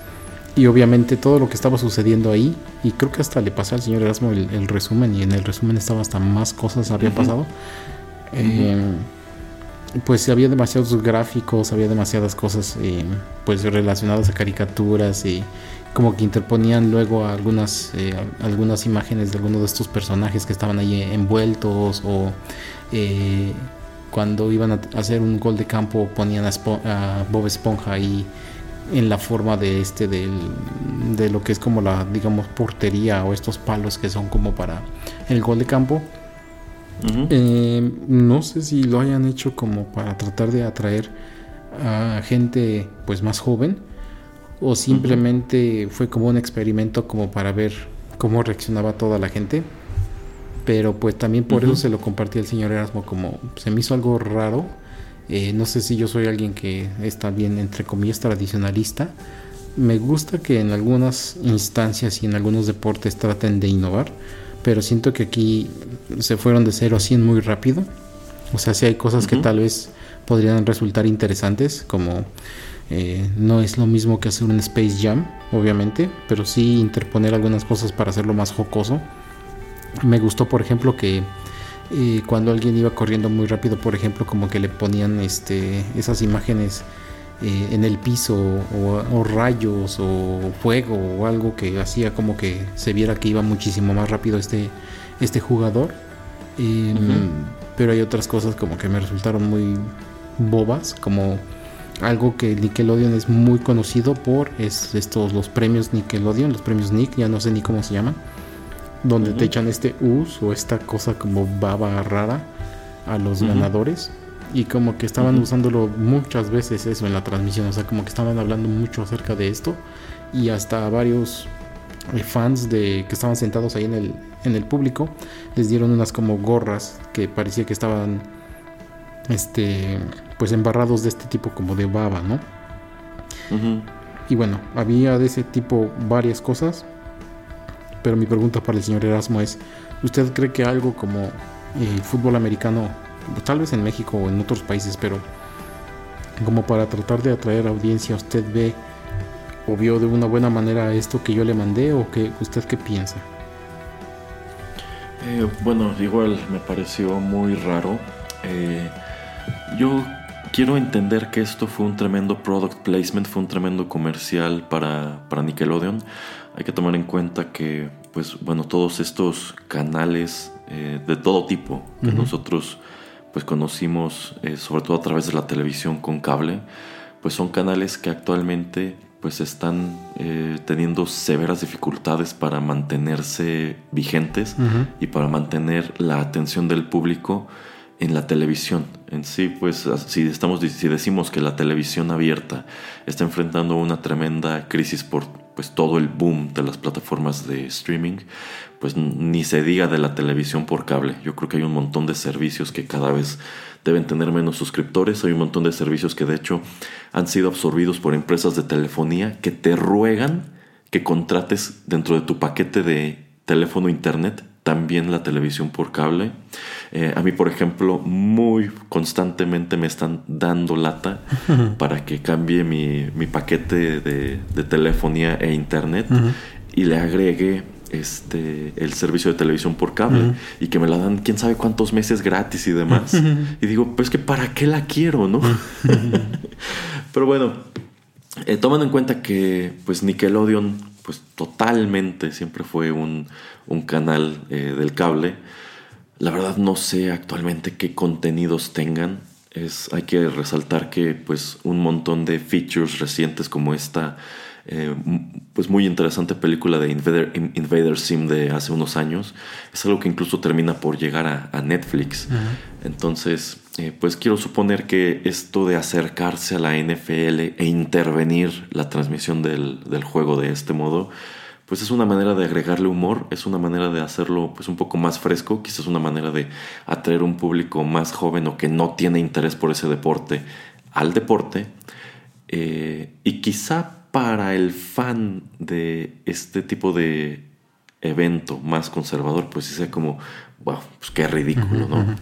y obviamente todo lo que estaba sucediendo ahí y creo que hasta le pasé al señor Erasmo el, el resumen y en el resumen estaba hasta más cosas había uh -huh. pasado eh, pues había demasiados gráficos, había demasiadas cosas eh, pues relacionadas a caricaturas y como que interponían luego algunas eh, algunas imágenes de algunos de estos personajes que estaban ahí envueltos o cuando iban a hacer un gol de campo ponían a, a Bob Esponja ahí en la forma de este del, de lo que es como la digamos portería o estos palos que son como para el gol de campo Uh -huh. eh, no sé si lo hayan hecho como para tratar de atraer a gente pues más joven o simplemente uh -huh. fue como un experimento como para ver cómo reaccionaba toda la gente pero pues también por uh -huh. eso se lo compartí al señor Erasmo como se me hizo algo raro eh, no sé si yo soy alguien que está bien entre comillas tradicionalista me gusta que en algunas instancias y en algunos deportes traten de innovar pero siento que aquí se fueron de 0 a 100 muy rápido. O sea, sí hay cosas uh -huh. que tal vez podrían resultar interesantes, como eh, no es lo mismo que hacer un Space Jam, obviamente, pero sí interponer algunas cosas para hacerlo más jocoso. Me gustó, por ejemplo, que eh, cuando alguien iba corriendo muy rápido, por ejemplo, como que le ponían este, esas imágenes eh, en el piso o, o, rayos o fuego o algo que hacía como que se viera que iba muchísimo más rápido este, este jugador. Eh, uh -huh. Pero hay otras cosas como que me resultaron muy bobas, como algo que Nickelodeon es muy conocido por es estos los premios Nickelodeon, los premios Nick, ya no sé ni cómo se llaman, donde uh -huh. te echan este us o esta cosa como baba rara a los uh -huh. ganadores y como que estaban uh -huh. usándolo muchas veces eso en la transmisión, o sea, como que estaban hablando mucho acerca de esto y hasta varios eh, fans de que estaban sentados ahí en el, en el público les dieron unas como gorras que parecía que estaban este pues embarrados de este tipo como de baba, ¿no? Uh -huh. Y bueno, había de ese tipo varias cosas, pero mi pregunta para el señor Erasmo es, ¿usted cree que algo como el fútbol americano tal vez en México o en otros países, pero como para tratar de atraer audiencia, ¿usted ve o vio de una buena manera esto que yo le mandé o que usted qué piensa? Eh, bueno, igual me pareció muy raro. Eh, yo quiero entender que esto fue un tremendo product placement, fue un tremendo comercial para, para Nickelodeon. Hay que tomar en cuenta que, pues, bueno, todos estos canales eh, de todo tipo que nosotros, pues, conocimos, eh, sobre todo a través de la televisión con cable, pues son canales que actualmente pues están eh, teniendo severas dificultades para mantenerse vigentes y para mantener la atención del público en la televisión. En sí, pues si, estamos, si decimos que la televisión abierta está enfrentando una tremenda crisis por pues, todo el boom de las plataformas de streaming, pues ni se diga de la televisión por cable. Yo creo que hay un montón de servicios que cada vez deben tener menos suscriptores. Hay un montón de servicios que de hecho han sido absorbidos por empresas de telefonía que te ruegan que contrates dentro de tu paquete de teléfono internet también la televisión por cable. Eh, a mí, por ejemplo, muy constantemente me están dando lata para que cambie mi, paquete de, telefonía e internet y le agregue este, el servicio de televisión por cable y que me la dan quién sabe cuántos meses gratis y demás. y digo, pues que para qué la quiero, ¿no? Pero bueno, eh, tomando en cuenta que pues Nickelodeon pues totalmente siempre fue un, canal eh, del cable. La verdad no sé actualmente qué contenidos tengan. Es, hay que resaltar que pues un montón de features recientes como esta eh, pues muy interesante película de Invader, Sim de hace unos años. Es algo que incluso termina por llegar a, Netflix. Entonces, eh, pues quiero suponer que esto de acercarse a la NFL e intervenir la transmisión del, juego de este modo, pues es una manera de agregarle humor, es una manera de hacerlo pues un poco más fresco, quizás una manera de atraer un público más joven o que no tiene interés por ese deporte al deporte. Eh, y quizá para el fan de este tipo de evento más conservador, pues sea como, wow, pues qué ridículo, ¿no?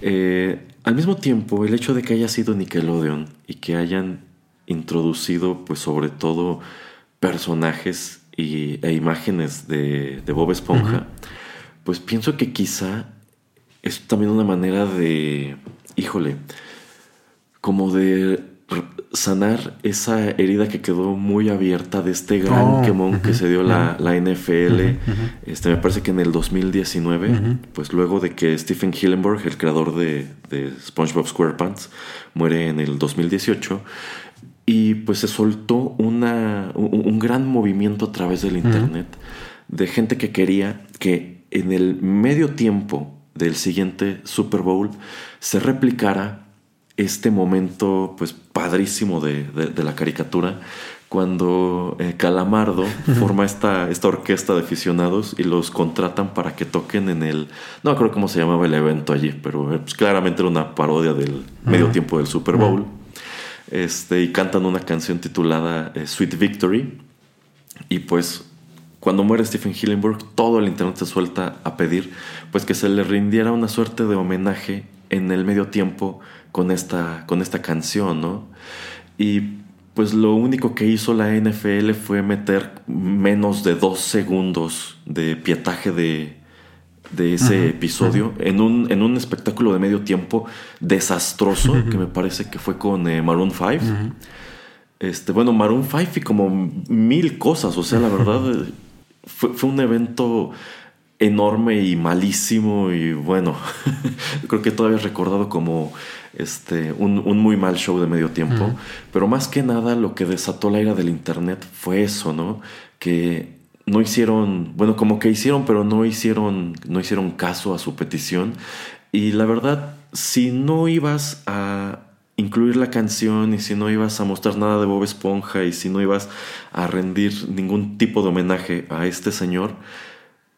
Eh, al mismo tiempo, el hecho de que haya sido Nickelodeon y que hayan introducido, pues sobre todo, personajes y, e imágenes de, Bob Esponja, pues pienso que quizá es también una manera de, híjole, como de sanar esa herida que quedó muy abierta de este gran oh, quemón que se dio la, la NFL. este, me parece que en el 2019, pues luego de que Stephen Hillenburg, el creador de, de, SpongeBob SquarePants, muere en el 2018. Y pues se soltó una, un, gran movimiento a través del Internet de gente que quería que en el medio tiempo del siguiente Super Bowl se replicara este momento pues padrísimo de, la caricatura cuando eh, Calamardo forma esta, esta orquesta de aficionados y los contratan para que toquen en el... No acuerdo cómo se llamaba el evento allí, pero eh, pues, claramente era una parodia del medio tiempo del Super Bowl. Este, y cantan una canción titulada eh, Sweet Victory. Y pues cuando muere Stephen Hillenburg, todo el internet se suelta a pedir pues que se le rindiera una suerte de homenaje en el medio tiempo con esta, con esta canción, ¿no? Y pues lo único que hizo la NFL fue meter menos de dos segundos de pietaje de, de ese episodio en, un, en un espectáculo de medio tiempo desastroso, que me parece que fue con eh, Maroon 5. Este, bueno, Maroon 5 y como mil cosas, o sea, la verdad, fue, fue un evento enorme y malísimo y bueno, creo que todavía es recordado como este, un, muy mal show de medio tiempo, pero más que nada lo que desató la ira del internet fue eso, ¿no? Que no hicieron, bueno, como que hicieron, pero no hicieron, no hicieron caso a su petición. Y la verdad, si no ibas a incluir la canción y si no ibas a mostrar nada de Bob Esponja y si no ibas a rendir ningún tipo de homenaje a este señor,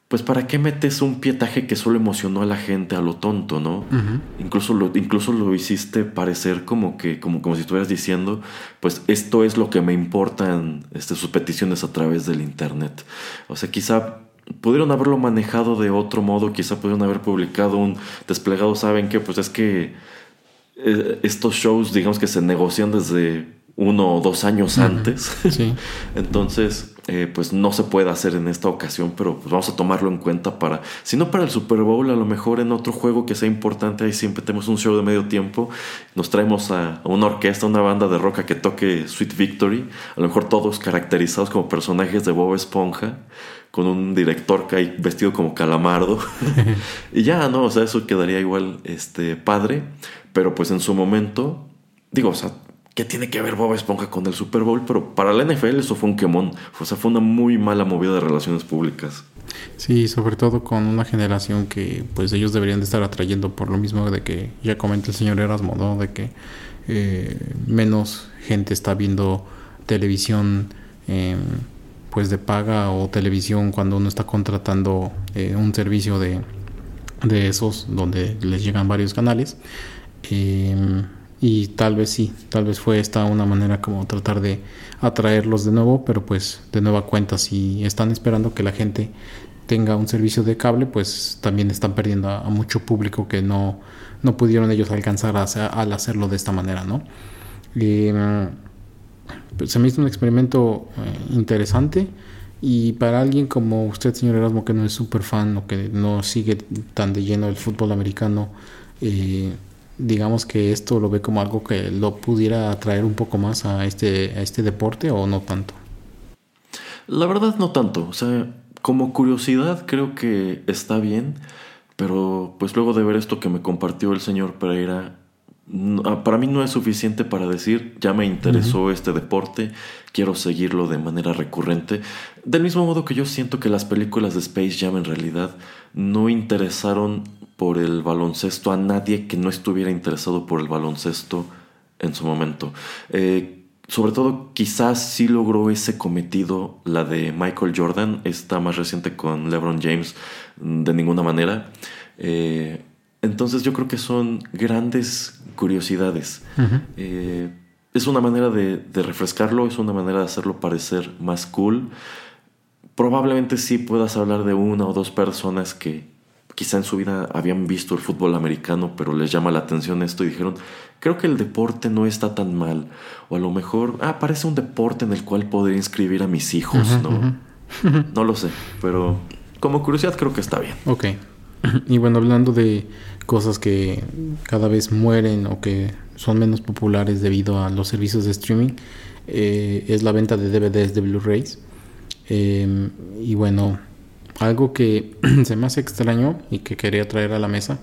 pues ¿para qué metes un pietaje que solo emocionó a la gente a lo tonto, no? incluso, lo, incluso lo hiciste parecer como que, como, como si estuvieras diciendo, pues esto es lo que me importan este, sus peticiones a través del internet. O sea, quizá pudieron haberlo manejado de otro modo, quizá pudieron haber publicado un desplegado, ¿saben qué? Pues es que eh, estos shows, digamos que se negocian desde uno o dos años antes. Sí. Entonces, eh, pues no se puede hacer en esta ocasión, pero pues vamos a tomarlo en cuenta para, si no para el Super Bowl, a lo mejor en otro juego que sea importante, ahí siempre tenemos un show de medio tiempo, nos traemos a, una orquesta, una banda de rock que toque Sweet Victory, a lo mejor todos caracterizados como personajes de Bob Esponja, con un director que hay vestido como calamardo, y ya, ¿no? O sea, eso quedaría igual, este, padre, pero pues en su momento, digo, o sea, ¿Qué tiene que ver Bob Esponja con el Super Bowl? Pero para la NFL eso fue un quemón. O sea, fue una muy mala movida de relaciones públicas. Sí, sobre todo con una generación que pues ellos deberían de estar atrayendo por lo mismo de que ya comenta el señor Erasmo, ¿no? De que eh, menos gente está viendo televisión em, pues de paga o televisión cuando uno está contratando eh, un servicio de, de esos donde les llegan varios canales. Eh, y tal vez sí, tal vez fue esta una manera como tratar de atraerlos de nuevo, pero pues de nueva cuenta, si están esperando que la gente tenga un servicio de cable, pues también están perdiendo a, mucho público que no, no pudieron ellos alcanzar al hacerlo de esta manera, ¿no? pues se me hizo un experimento eh, interesante y para alguien como usted, señor Erasmo, que no es súper fan o que no sigue tan de lleno el fútbol americano, eh, digamos que esto lo ve como algo que lo pudiera atraer un poco más a este, a este deporte o no tanto? La verdad no tanto, o sea, como curiosidad creo que está bien, pero pues luego de ver esto que me compartió el señor Pereira, ah, para mí no es suficiente para decir, ya me interesó este deporte, quiero seguirlo de manera recurrente. Del mismo modo que yo siento que las películas de Space Jam en realidad no interesaron por el baloncesto a nadie que no estuviera interesado por el baloncesto en su momento. Eh, sobre todo, quizás sí logró ese cometido la de Michael Jordan, esta más reciente con LeBron James, de ninguna manera. Eh, entonces yo creo que son grandes curiosidades. Eh, es una manera de, de, refrescarlo, es una manera de hacerlo parecer más cool. Probablemente sí puedas hablar de una o dos personas que quizá en su vida habían visto el fútbol americano, pero les llama la atención esto y dijeron, creo que el deporte no está tan mal. O a lo mejor, ah, parece un deporte en el cual podría inscribir a mis hijos, ¿no? no lo sé, pero como curiosidad creo que está bien. Ok. Y bueno, hablando de cosas que cada vez mueren o que son menos populares debido a los servicios de streaming, eh, es la venta de DVDs de Blu-rays. Eh, y bueno, algo que se me hace extraño y que quería traer a la mesa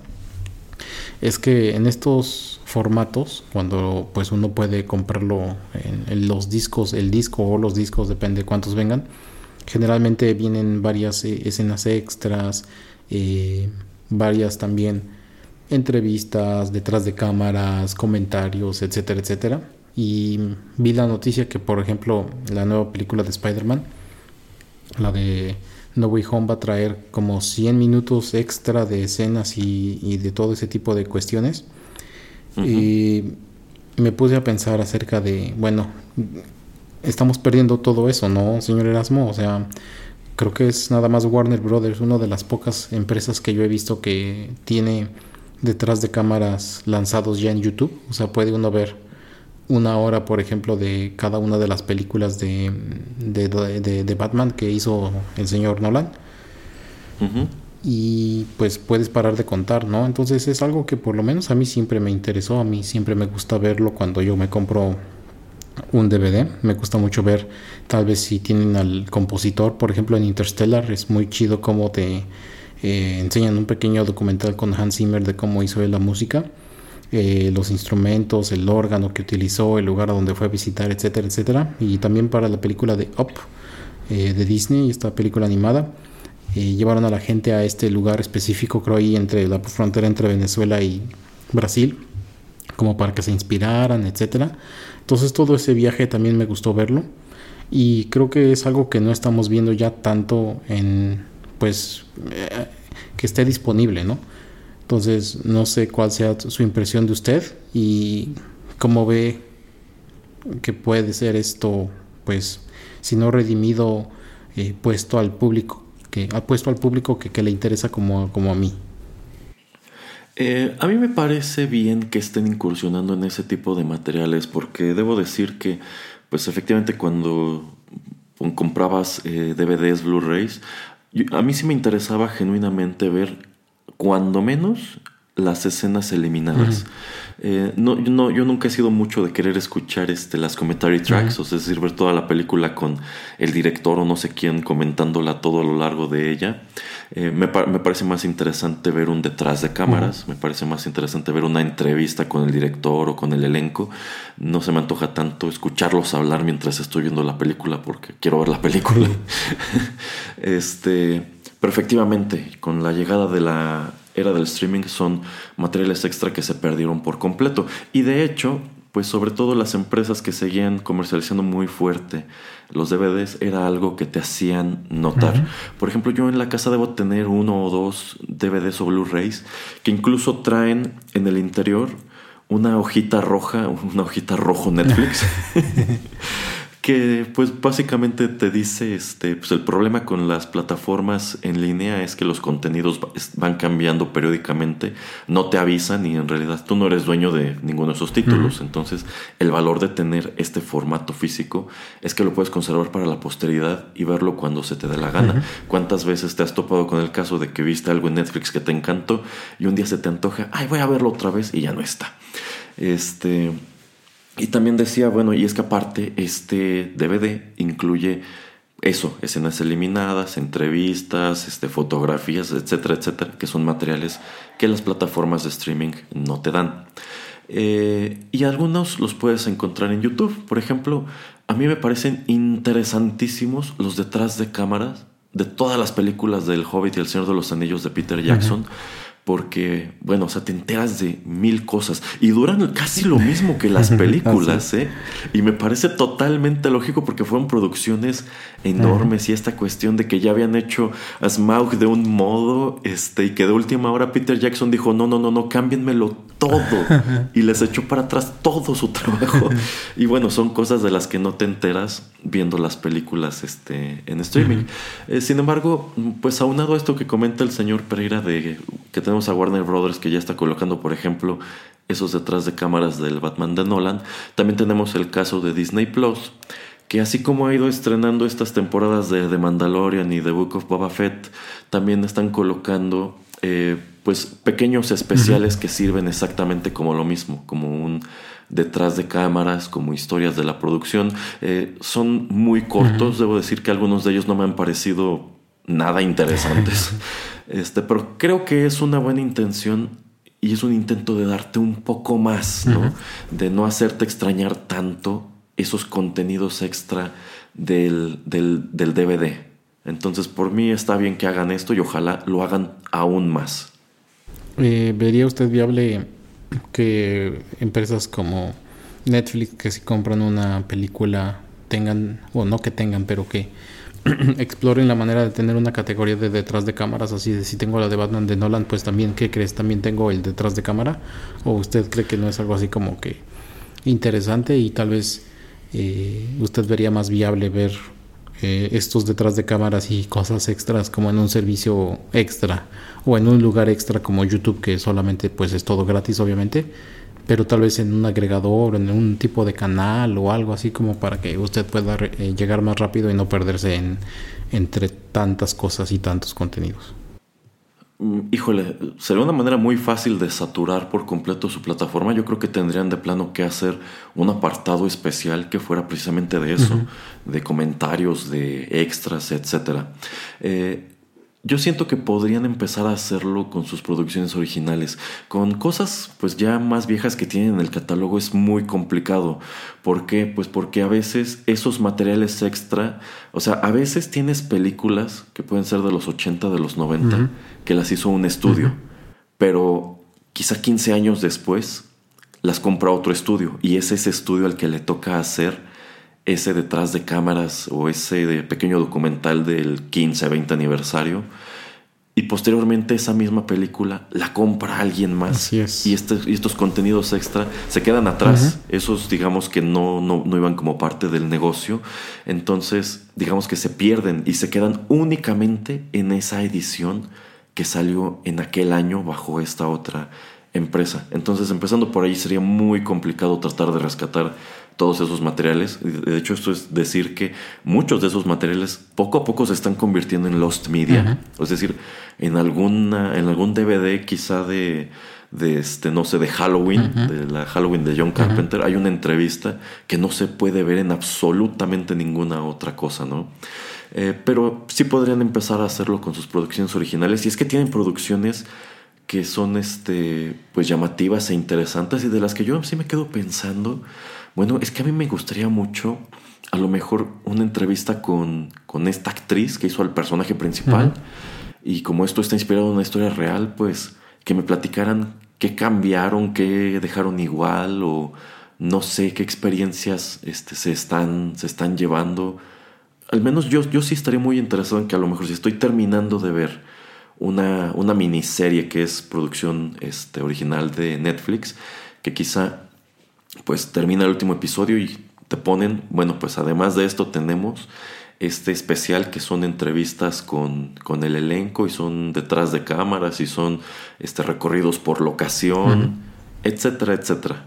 es que en estos formatos, cuando pues uno puede comprarlo en, los discos, el disco o los discos, depende de cuántos vengan, generalmente vienen varias eh, escenas extras, eh, varias también entrevistas, detrás de cámaras, comentarios, etcétera, etcétera. Y vi la noticia que, por ejemplo, la nueva película de Spider-Man, la de no Way Home va a traer como 100 minutos extra de escenas y, de todo ese tipo de cuestiones. Y me puse a pensar acerca de, bueno, estamos perdiendo todo eso, ¿no, señor Erasmo? O sea, creo que es nada más Warner Brothers, una de las pocas empresas que yo he visto que tiene detrás de cámaras lanzados ya en YouTube. O sea, puede uno ver una hora, por ejemplo, de cada una de las películas de, de, Batman que hizo el señor Nolan. Y pues puedes parar de contar, ¿no? Entonces es algo que por lo menos a mí siempre me interesó, a mí siempre me gusta verlo cuando yo me compro un DVD. Me gusta mucho ver, tal vez si tienen al compositor, por ejemplo en Interstellar, es muy chido cómo te eh, enseñan un pequeño documental con Hans Zimmer de cómo hizo él la música eh, los instrumentos, el órgano que utilizó, el lugar donde fue a visitar, etcétera, etcétera. Y también para la película de Up eh, de Disney, esta película animada, eh, llevaron a la gente a este lugar específico, creo ahí entre la frontera entre Venezuela y Brasil, como para que se inspiraran, etcétera. Entonces todo ese viaje también me gustó verlo y creo que es algo que no estamos viendo ya tanto en pues que esté disponible, ¿no? Entonces, no sé cuál sea su impresión de usted y cómo ve que puede ser esto, pues, si no redimido, eh, puesto al público, que ha puesto al público que, le interesa como, como a mí. Eh, a mí me parece bien que estén incursionando en ese tipo de materiales porque debo decir que, pues efectivamente cuando comprabas eh, DVDs, Blu-rays, a mí sí me interesaba genuinamente ver cuando menos las escenas eliminadas. Eh, no, no, yo nunca he sido mucho de querer escuchar este, las commentary tracks, o sea, es decir, ver toda la película con el director o no sé quién comentándola todo a lo largo de ella. Eh, me, me, parece más interesante ver un detrás de cámaras, me parece más interesante ver una entrevista con el director o con el elenco. No se me antoja tanto escucharlos hablar mientras estoy viendo la película porque quiero ver la película. este, pero efectivamente, con la llegada de la era del streaming son materiales extra que se perdieron por completo. Y de hecho, pues sobre todo las empresas que seguían comercializando muy fuerte los DVDs era algo que te hacían notar. Por ejemplo, yo en la casa debo tener uno o dos DVDs o Blu-rays que incluso traen en el interior una hojita roja, una hojita rojo Netflix. que pues básicamente te dice este pues el problema con las plataformas en línea es que los contenidos van cambiando periódicamente no te avisan y en realidad tú no eres dueño de ninguno de esos títulos. Entonces el valor de tener este formato físico es que lo puedes conservar para la posteridad y verlo cuando se te dé la gana. Cuántas veces te has topado con el caso de que viste algo en Netflix que te encantó y un día se te antoja ay voy a verlo otra vez y ya no está este y también decía, bueno, y es que aparte este DVD incluye eso, escenas eliminadas, entrevistas, este, fotografías, etcétera, etcétera, que son materiales que las plataformas de streaming no te dan. Eh, y algunos los puedes encontrar en YouTube. Por ejemplo, a mí me parecen interesantísimos los detrás de cámaras de todas las películas del Hobbit y el Señor de los Anillos de Peter Jackson porque, bueno, o sea, te enteras de mil cosas. Y duran casi lo mismo que las películas, ¿eh? Y me parece totalmente lógico porque fueron producciones enormes y esta cuestión de que ya habían hecho a Smaug de un modo, este, y que de última hora Peter Jackson dijo, no, no, no, no, cámbienmelo todo y les echó para atrás todo su trabajo. y bueno, son cosas de las que no te enteras viendo las películas este, en streaming. Eh, sin embargo, pues aunado a esto que comenta el señor Pereira de que tenemos a Warner Brothers que ya está colocando, por ejemplo, esos detrás de cámaras del Batman de Nolan. También tenemos el caso de Disney Plus, que así como ha ido estrenando estas temporadas de The Mandalorian y The Book of Boba Fett, también están colocando eh, pues pequeños especiales que sirven exactamente como lo mismo, como un detrás de cámaras, como historias de la producción. Eh, son muy cortos, debo decir que algunos de ellos no me han parecido nada interesantes. Este, pero creo que es una buena intención y es un intento de darte un poco más, ¿no? De no hacerte extrañar tanto esos contenidos extra del, del, DVD. Entonces, por mí está bien que hagan esto y ojalá lo hagan aún más. Eh, ¿Vería usted viable que empresas como Netflix, que si compran una película, tengan, o no que tengan, pero que exploren la manera de tener una categoría de detrás de cámaras, así de si tengo la de Batman de Nolan, pues también, ¿qué crees? También tengo el detrás de cámara. ¿O usted cree que no es algo así como que interesante y tal vez eh, usted vería más viable ver eh, estos detrás de cámaras y cosas extras como en un servicio extra o en un lugar extra como YouTube que solamente pues es todo gratis obviamente? pero tal vez en un agregador, en un tipo de canal o algo así como para que usted pueda eh, llegar más rápido y no perderse en, entre tantas cosas y tantos contenidos. Mm, híjole, sería una manera muy fácil de saturar por completo su plataforma. Yo creo que tendrían de plano que hacer un apartado especial que fuera precisamente de eso, de comentarios, de extras, etc. Eh, yo siento que podrían empezar a hacerlo con sus producciones originales. Con cosas pues ya más viejas que tienen en el catálogo es muy complicado. ¿Por qué? Pues porque a veces esos materiales extra, o sea, a veces tienes películas que pueden ser de los 80, de los 90, que las hizo un estudio, pero quizá 15 años después las compra otro estudio y es ese estudio al que le toca hacer ese detrás de cámaras o ese pequeño documental del 15, 20 aniversario. Y posteriormente esa misma película la compra alguien más. Y, este, y estos contenidos extra se quedan atrás. Esos digamos que no, no, no iban como parte del negocio. Entonces digamos que se pierden y se quedan únicamente en esa edición que salió en aquel año bajo esta otra empresa. Entonces, empezando por ahí, sería muy complicado tratar de rescatar todos esos materiales. De hecho, esto es decir que muchos de esos materiales poco a poco se están convirtiendo en lost media. Es decir, en alguna, en algún DVD quizá de, de este, no sé, de Halloween, de la Halloween de John Carpenter, hay una entrevista que no se puede ver en absolutamente ninguna otra cosa, ¿no? Eh, pero sí podrían empezar a hacerlo con sus producciones originales. Y es que tienen producciones que son este, pues llamativas e interesantes y de las que yo sí me quedo pensando, bueno, es que a mí me gustaría mucho a lo mejor una entrevista con, con esta actriz que hizo al personaje principal y como esto está inspirado en una historia real, pues que me platicaran qué cambiaron, qué dejaron igual o no sé qué experiencias este, se, están, se están llevando. Al menos yo, yo sí estaría muy interesado en que a lo mejor si estoy terminando de ver una, una miniserie que es producción este, original de Netflix, que quizá pues termina el último episodio y te ponen, bueno, pues además de esto tenemos este especial que son entrevistas con, con el elenco y son detrás de cámaras y son este, recorridos por locación, etcétera, etcétera.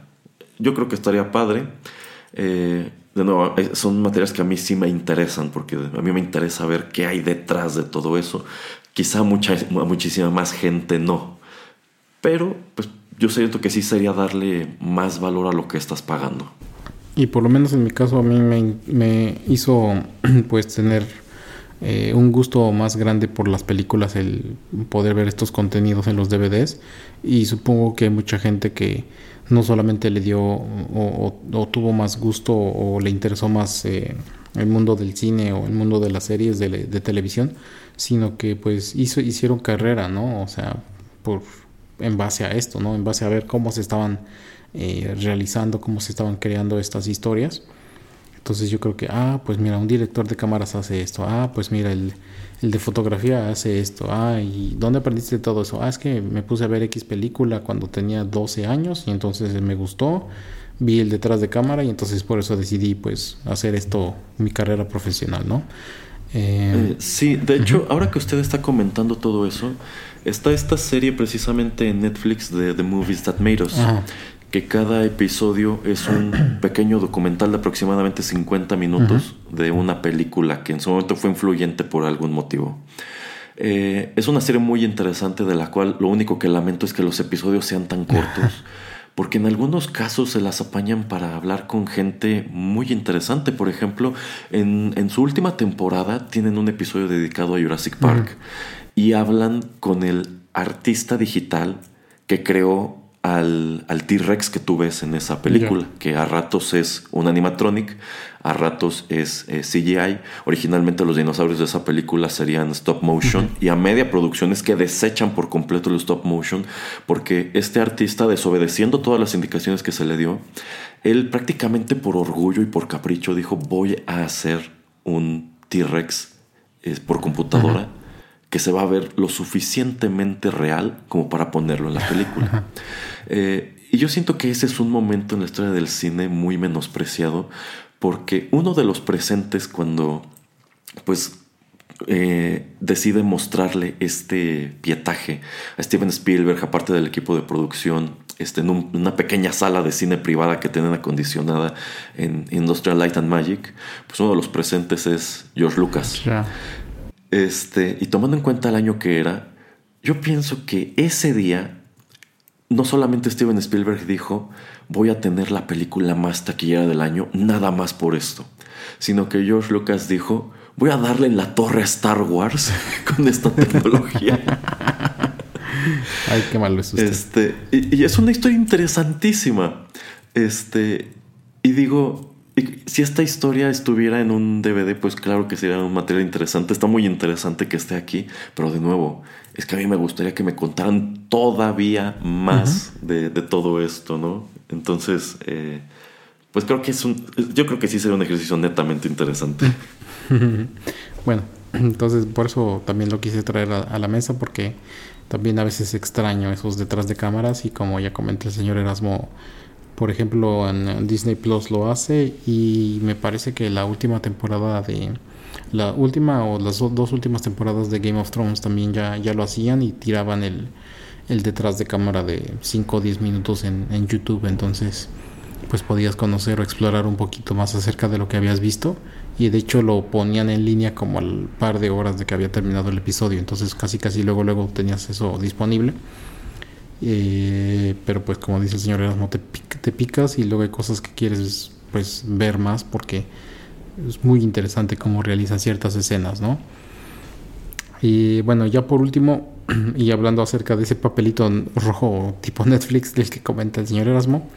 Yo creo que estaría padre. Eh, de nuevo, eh, son materias que a mí sí me interesan porque a mí me interesa ver qué hay detrás de todo eso. Quizá mucha, muchísima más gente no. Pero pues yo siento que sí sería darle más valor a lo que estás pagando. Y por lo menos en mi caso a mí me, hizo pues tener eh, un gusto más grande por las películas el poder ver estos contenidos en los DVDs y supongo que hay mucha gente que no solamente le dio o, tuvo más gusto o le interesó más eh, el mundo del cine o el mundo de las series de, de televisión, sino que pues hizo, hicieron carrera, ¿no? O sea, por en base a esto, ¿no? En base a ver cómo se estaban eh, realizando, cómo se estaban creando estas historias. Entonces yo creo que, ah, pues mira, un director de cámaras hace esto, ah, pues mira, el, el de fotografía hace esto, ah, ¿y dónde aprendiste todo eso? Ah, es que me puse a ver X película cuando tenía 12 años y entonces me gustó, vi el detrás de cámara y entonces por eso decidí pues hacer esto, mi carrera profesional, ¿no? Eh, sí, de hecho, ahora que usted está comentando todo eso, está esta serie precisamente en Netflix de The Movies That Made Us, que cada episodio es un pequeño documental de aproximadamente 50 minutos de una película que en su momento fue influyente por algún motivo. Eh, es una serie muy interesante de la cual lo único que lamento es que los episodios sean tan cortos. porque en algunos casos se las apañan para hablar con gente muy interesante. Por ejemplo, en, su última temporada tienen un episodio dedicado a Jurassic Park y hablan con el artista digital que creó al, al T-Rex que tú ves en esa película, que a ratos es un animatronic, a ratos es eh, CGI. Originalmente los dinosaurios de esa película serían stop motion y a media producción es que desechan por completo el stop motion porque este artista, desobedeciendo todas las indicaciones que se le dio, él prácticamente por orgullo y por capricho dijo voy a hacer un T-Rex eh, por computadora que se va a ver lo suficientemente real como para ponerlo en la película. Eh, y yo siento que ese es un momento en la historia del cine muy menospreciado, porque uno de los presentes cuando pues eh, decide mostrarle este pietaje a Steven Spielberg, aparte del equipo de producción, este, en una pequeña sala de cine privada que tienen acondicionada en Industrial Light and Magic, pues uno de los presentes es George Lucas. Este, y tomando en cuenta el año que era, yo pienso que ese día, no solamente Steven Spielberg dijo, voy a tener la película más taquillera del año, nada más por esto, sino que George Lucas dijo, voy a darle en la torre a Star Wars con esta tecnología. Ay, qué malo es usted. Este, y, y, es una historia interesantísima. Este, y digo, si esta historia estuviera en un DVD, pues claro que sería un material interesante. Está muy interesante que esté aquí, pero de nuevo, es que a mí me gustaría que me contaran todavía más de, todo esto, ¿no? Entonces, eh, pues creo que es un. Yo creo que sí sería un ejercicio netamente interesante. bueno, entonces por eso también lo quise traer a, la mesa, porque también a veces extraño esos detrás de cámaras y como ya comenté el señor Erasmo Por ejemplo, en Disney Plus lo hace y me parece que la última temporada de la última o las dos últimas temporadas de Game of Thrones también ya, ya lo hacían y tiraban el, el detrás de cámara de 5 o 10 minutos en, YouTube. Entonces, pues podías conocer o explorar un poquito más acerca de lo que habías visto. Y de hecho lo ponían en línea como al par de horas de que había terminado el episodio. Entonces casi casi luego luego tenías eso disponible. Eh, pero pues como dice el señor Erasmo te, te picas y luego hay cosas que quieres pues ver más porque es muy interesante cómo realizan ciertas escenas no y bueno ya por último y hablando acerca de ese papelito rojo tipo Netflix del que comenta el señor Erasmo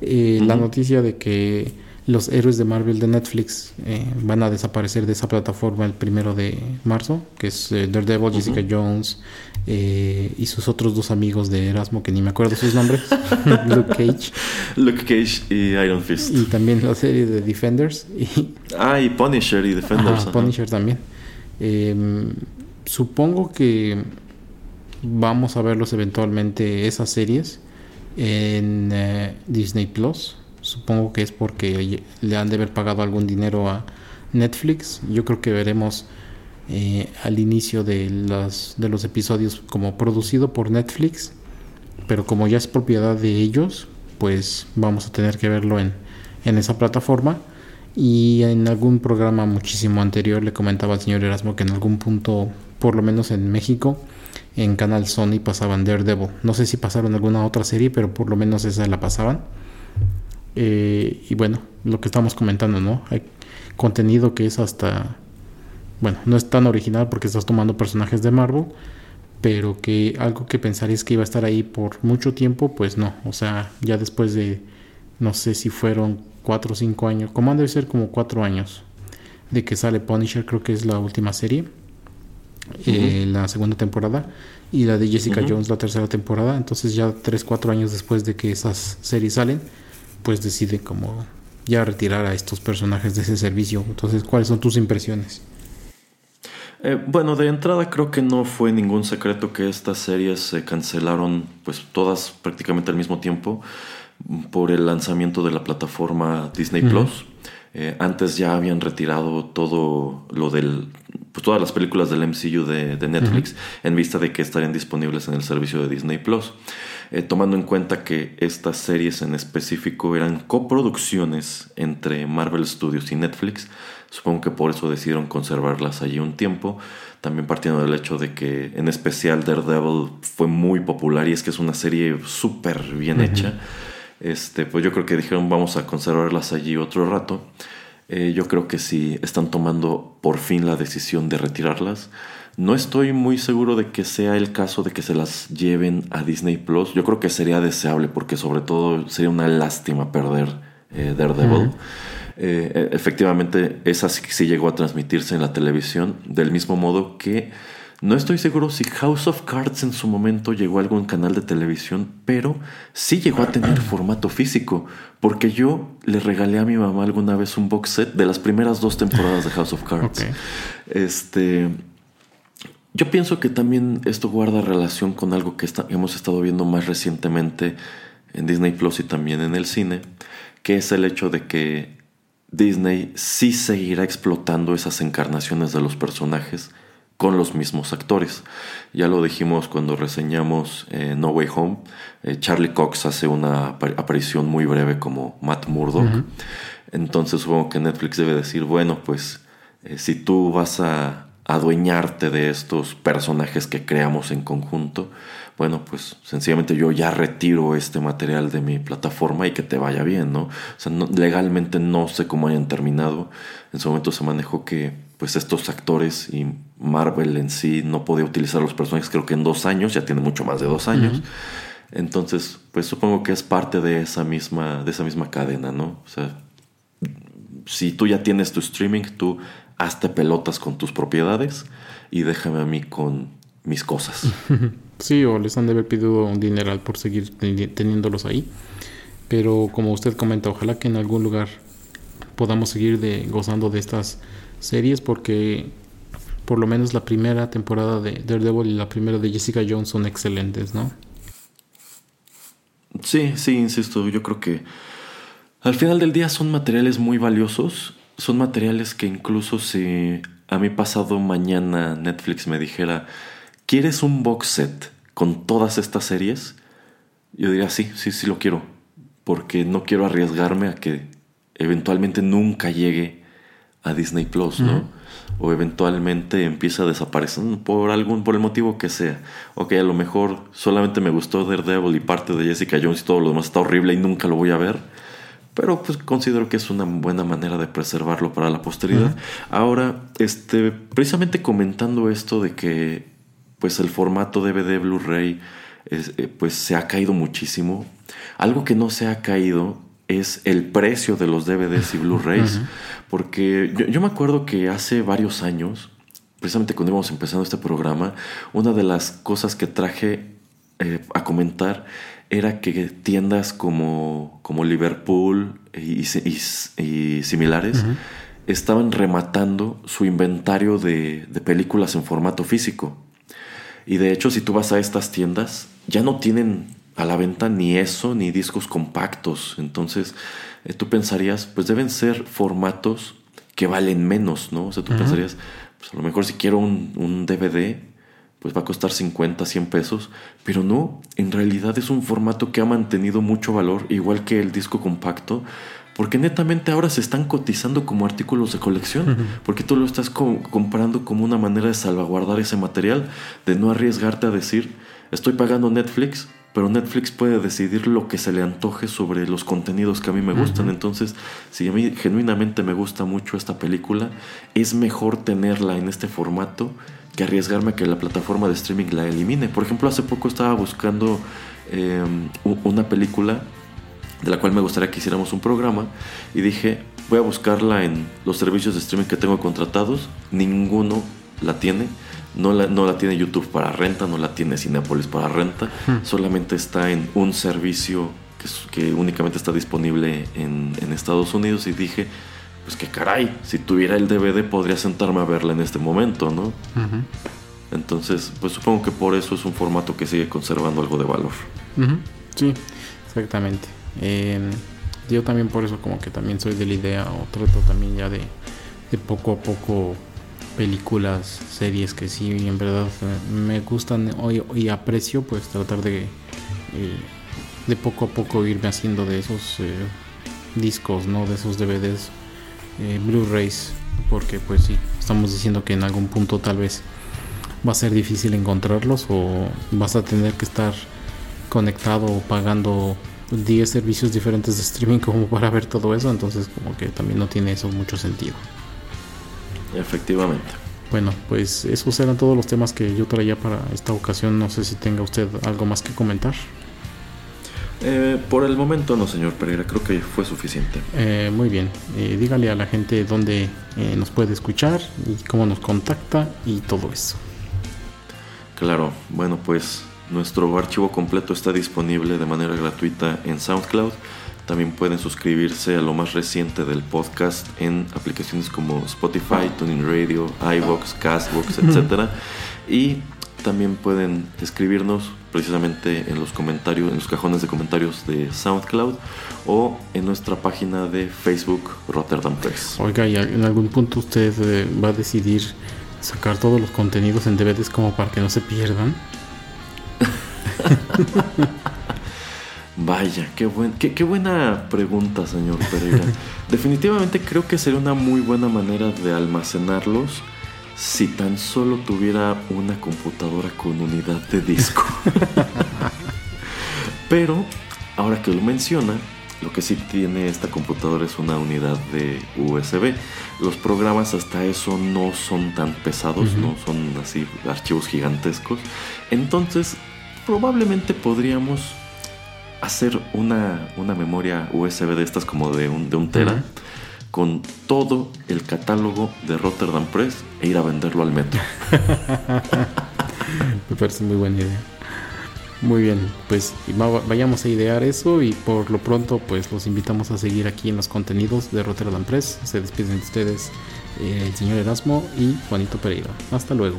eh, la noticia de que los héroes de Marvel de Netflix eh, van a desaparecer de esa plataforma el primero de marzo, que es eh, Daredevil, Jessica Jones y sus otros dos amigos de Erasmo, que ni me acuerdo sus nombres, Luke Cage. Luke Cage y Iron Fist. Y también la serie de Defenders. Y, ah, y Punisher y Defenders. Punisher también. Em, supongo que vamos a verlos eventualmente esas series en eh, Disney Plus. Supongo que es porque le han de haber pagado algún dinero a Netflix. Yo creo que veremos eh, al inicio de, las, de los episodios como producido por Netflix. Pero como ya es propiedad de ellos, pues vamos a tener que verlo en, en esa plataforma. Y en algún programa muchísimo anterior le comentaba al señor Erasmo que en algún punto, por lo menos en México, en Canal Sony pasaban Daredevil. No sé si pasaron alguna otra serie, pero por lo menos esa la pasaban. Eh, y bueno, lo que estamos comentando, ¿no? Hay contenido que es hasta. Bueno, no es tan original porque estás tomando personajes de Marvel, pero que algo que pensarías que iba a estar ahí por mucho tiempo, pues no. O sea, ya después de. No sé si fueron 4 o 5 años. Como han de ser como 4 años de que sale Punisher, creo que es la última serie eh, la segunda temporada y la de Jessica Jones la tercera temporada. Entonces ya 3, 4 años después de que esas series salen, pues decide como ya retirar a estos personajes de ese servicio. Entonces, ¿cuáles son tus impresiones? Eh, bueno, de entrada creo que no fue ningún secreto que estas series se cancelaron pues todas prácticamente al mismo tiempo por el lanzamiento de la plataforma Disney Plus. Eh, antes ya habían retirado todo lo del pues todas las películas del MCU de, Netflix en vista de que estarían disponibles en el servicio de Disney Plus. Eh, tomando en cuenta que estas series en específico eran coproducciones entre Marvel Studios y Netflix, supongo que por eso decidieron conservarlas allí un tiempo. También partiendo del hecho de que en especial Daredevil fue muy popular y es que es una serie súper bien hecha. Este, pues yo creo que dijeron vamos a conservarlas allí otro rato. Eh, yo creo que si están tomando por fin la decisión de retirarlas. No estoy muy seguro de que sea el caso de que se las lleven a Disney Plus. Yo creo que sería deseable porque sobre todo sería una lástima perder eh, Daredevil. Eh, e, efectivamente, esa sí llegó a transmitirse en la televisión, del mismo modo que no estoy seguro si House of Cards en su momento llegó a algún canal de televisión, pero sí llegó a tener formato físico, porque yo le regalé a mi mamá alguna vez un box set de las primeras dos temporadas de House of Cards. Este, yo pienso que también esto guarda relación con algo que hemos estado viendo más recientemente en Disney Plus y también en el cine, que es el hecho de que Disney sí seguirá explotando esas encarnaciones de los personajes con los mismos actores. Ya lo dijimos cuando reseñamos eh, No Way Home. Eh, Charlie Cox hace una aparición muy breve como Matt Murdock. Entonces supongo que Netflix debe decir, bueno, pues eh, si tú vas a adueñarte de estos personajes que creamos en conjunto, bueno, pues sencillamente yo ya retiro este material de mi plataforma y que te vaya bien, ¿no? O sea, legalmente no sé cómo hayan terminado. En su momento se manejó que pues estos actores y Marvel en sí no podía utilizar los personajes creo que en dos años, ya tiene mucho más de dos años. Entonces, pues supongo que es parte de esa misma, de esa misma cadena, ¿no? O sea, si tú ya tienes tu streaming, tú hazte pelotas con tus propiedades y déjame a mí con mis cosas. Sí, o les han de haber pedido un dineral por seguir teniéndolos ahí. Pero como usted comenta, ojalá que en algún lugar podamos seguir de, gozando de estas series porque por lo menos la primera temporada de Daredevil y la primera de Jessica Jones son excelentes, ¿no? Sí, sí, insisto, yo creo que al final del día son materiales muy valiosos, son materiales que incluso si a mí pasado mañana Netflix me dijera, ¿quieres un box set con todas estas series? Yo diría, sí, sí, sí lo quiero, porque no quiero arriesgarme a que eventualmente nunca llegue a Disney Plus, ¿no? O eventualmente empiece a desaparecer por algún, por el motivo que sea. Ok, a lo mejor solamente me gustó Daredevil y parte de Jessica Jones y todo lo demás está horrible y nunca lo voy a ver. Pero pues considero que es una buena manera de preservarlo para la posteridad. Ahora, este, precisamente comentando esto de que pues el formato DVD Blu-ray eh, pues se ha caído muchísimo. Algo que no se ha caído es el precio de los DVDs y Blu-rays. Porque yo, me acuerdo que hace varios años, precisamente cuando íbamos empezando este programa, una de las cosas que traje eh, a comentar era que tiendas como, como Liverpool y, similares estaban rematando su inventario de, de películas en formato físico. Y de hecho, si tú vas a estas tiendas, ya no tienen a la venta ni eso, ni discos compactos. Entonces, eh, tú pensarías, pues deben ser formatos que valen menos, ¿no? O sea, tú pensarías, pues a lo mejor si quiero un, un, DVD, pues va a costar 50, 100 pesos. Pero no, en realidad es un formato que ha mantenido mucho valor, igual que el disco compacto. Porque netamente ahora se están cotizando como artículos de colección, porque tú lo estás comprando como una manera de salvaguardar ese material, de no arriesgarte a decir, estoy pagando Netflix, pero Netflix puede decidir lo que se le antoje sobre los contenidos que a mí me gustan. Entonces, si a mí genuinamente me gusta mucho esta película, es mejor tenerla en este formato que arriesgarme a que la plataforma de streaming la elimine. Por ejemplo, hace poco estaba buscando em, una película de la cual me gustaría que hiciéramos un programa y dije, voy a buscarla en los servicios de streaming que tengo contratados, ninguno la tiene no la, no la tiene YouTube para renta, no la tiene Cinepolis para renta, hmm. solamente está en un servicio que, que únicamente está disponible en, en, Estados Unidos y dije, pues que caray, si tuviera el DVD podría sentarme a verla en este momento, ¿no? Entonces, pues supongo que por eso es un formato que sigue conservando algo de valor. Sí, exactamente. Em, yo también por eso como que también soy de la idea o trato también ya de, de poco a poco películas, series que sí en verdad eh, me gustan y, aprecio, pues tratar de, eh, de poco a poco irme haciendo de esos eh, discos, ¿no? De esos DVDs, Blu-rays, porque pues sí, estamos diciendo que en algún punto tal vez va a ser difícil encontrarlos o vas a tener que estar conectado o pagando 10 servicios diferentes de streaming como para ver todo eso, entonces como que también no tiene eso mucho sentido. Efectivamente. Bueno, pues esos eran todos los temas que yo traía para esta ocasión. No sé si tenga usted algo más que comentar. Eh, por el momento no, señor Pereira, creo que fue suficiente. Eh, muy bien, eh, dígale a la gente dónde nos puede escuchar y cómo nos contacta y todo eso. Claro, bueno, pues nuestro archivo completo está disponible de manera gratuita en SoundCloud también pueden suscribirse a lo más reciente del podcast en aplicaciones como Spotify, Tuning Radio, iVoox, Castbox, etc. Y también pueden escribirnos precisamente en los comentarios, en los cajones de comentarios de SoundCloud o en nuestra página de Facebook Rotterdam Press. Oiga, ¿y en algún punto usted eh, va a decidir sacar todos los contenidos en DVDs como para que no se pierdan? Vaya, qué, buen, qué, qué, buena pregunta, señor Pereira. Definitivamente creo que sería una muy buena manera de almacenarlos si tan solo tuviera una computadora con unidad de disco. Pero, ahora que lo menciona, lo que sí tiene esta computadora es una unidad de USB. Los programas hasta eso no son tan pesados, no son así archivos gigantescos. Entonces, probablemente podríamos hacer una, una memoria USB de estas como de un, de un tera. Con todo el catálogo de Rotterdam Press e ir a venderlo al metro. Me parece muy buena idea. Muy bien, pues vayamos a idear eso y por lo pronto pues los invitamos a seguir aquí en los contenidos de Rotterdam Press. Se despiden de ustedes eh, el señor Erasmo y Juanito Pereira. Hasta luego.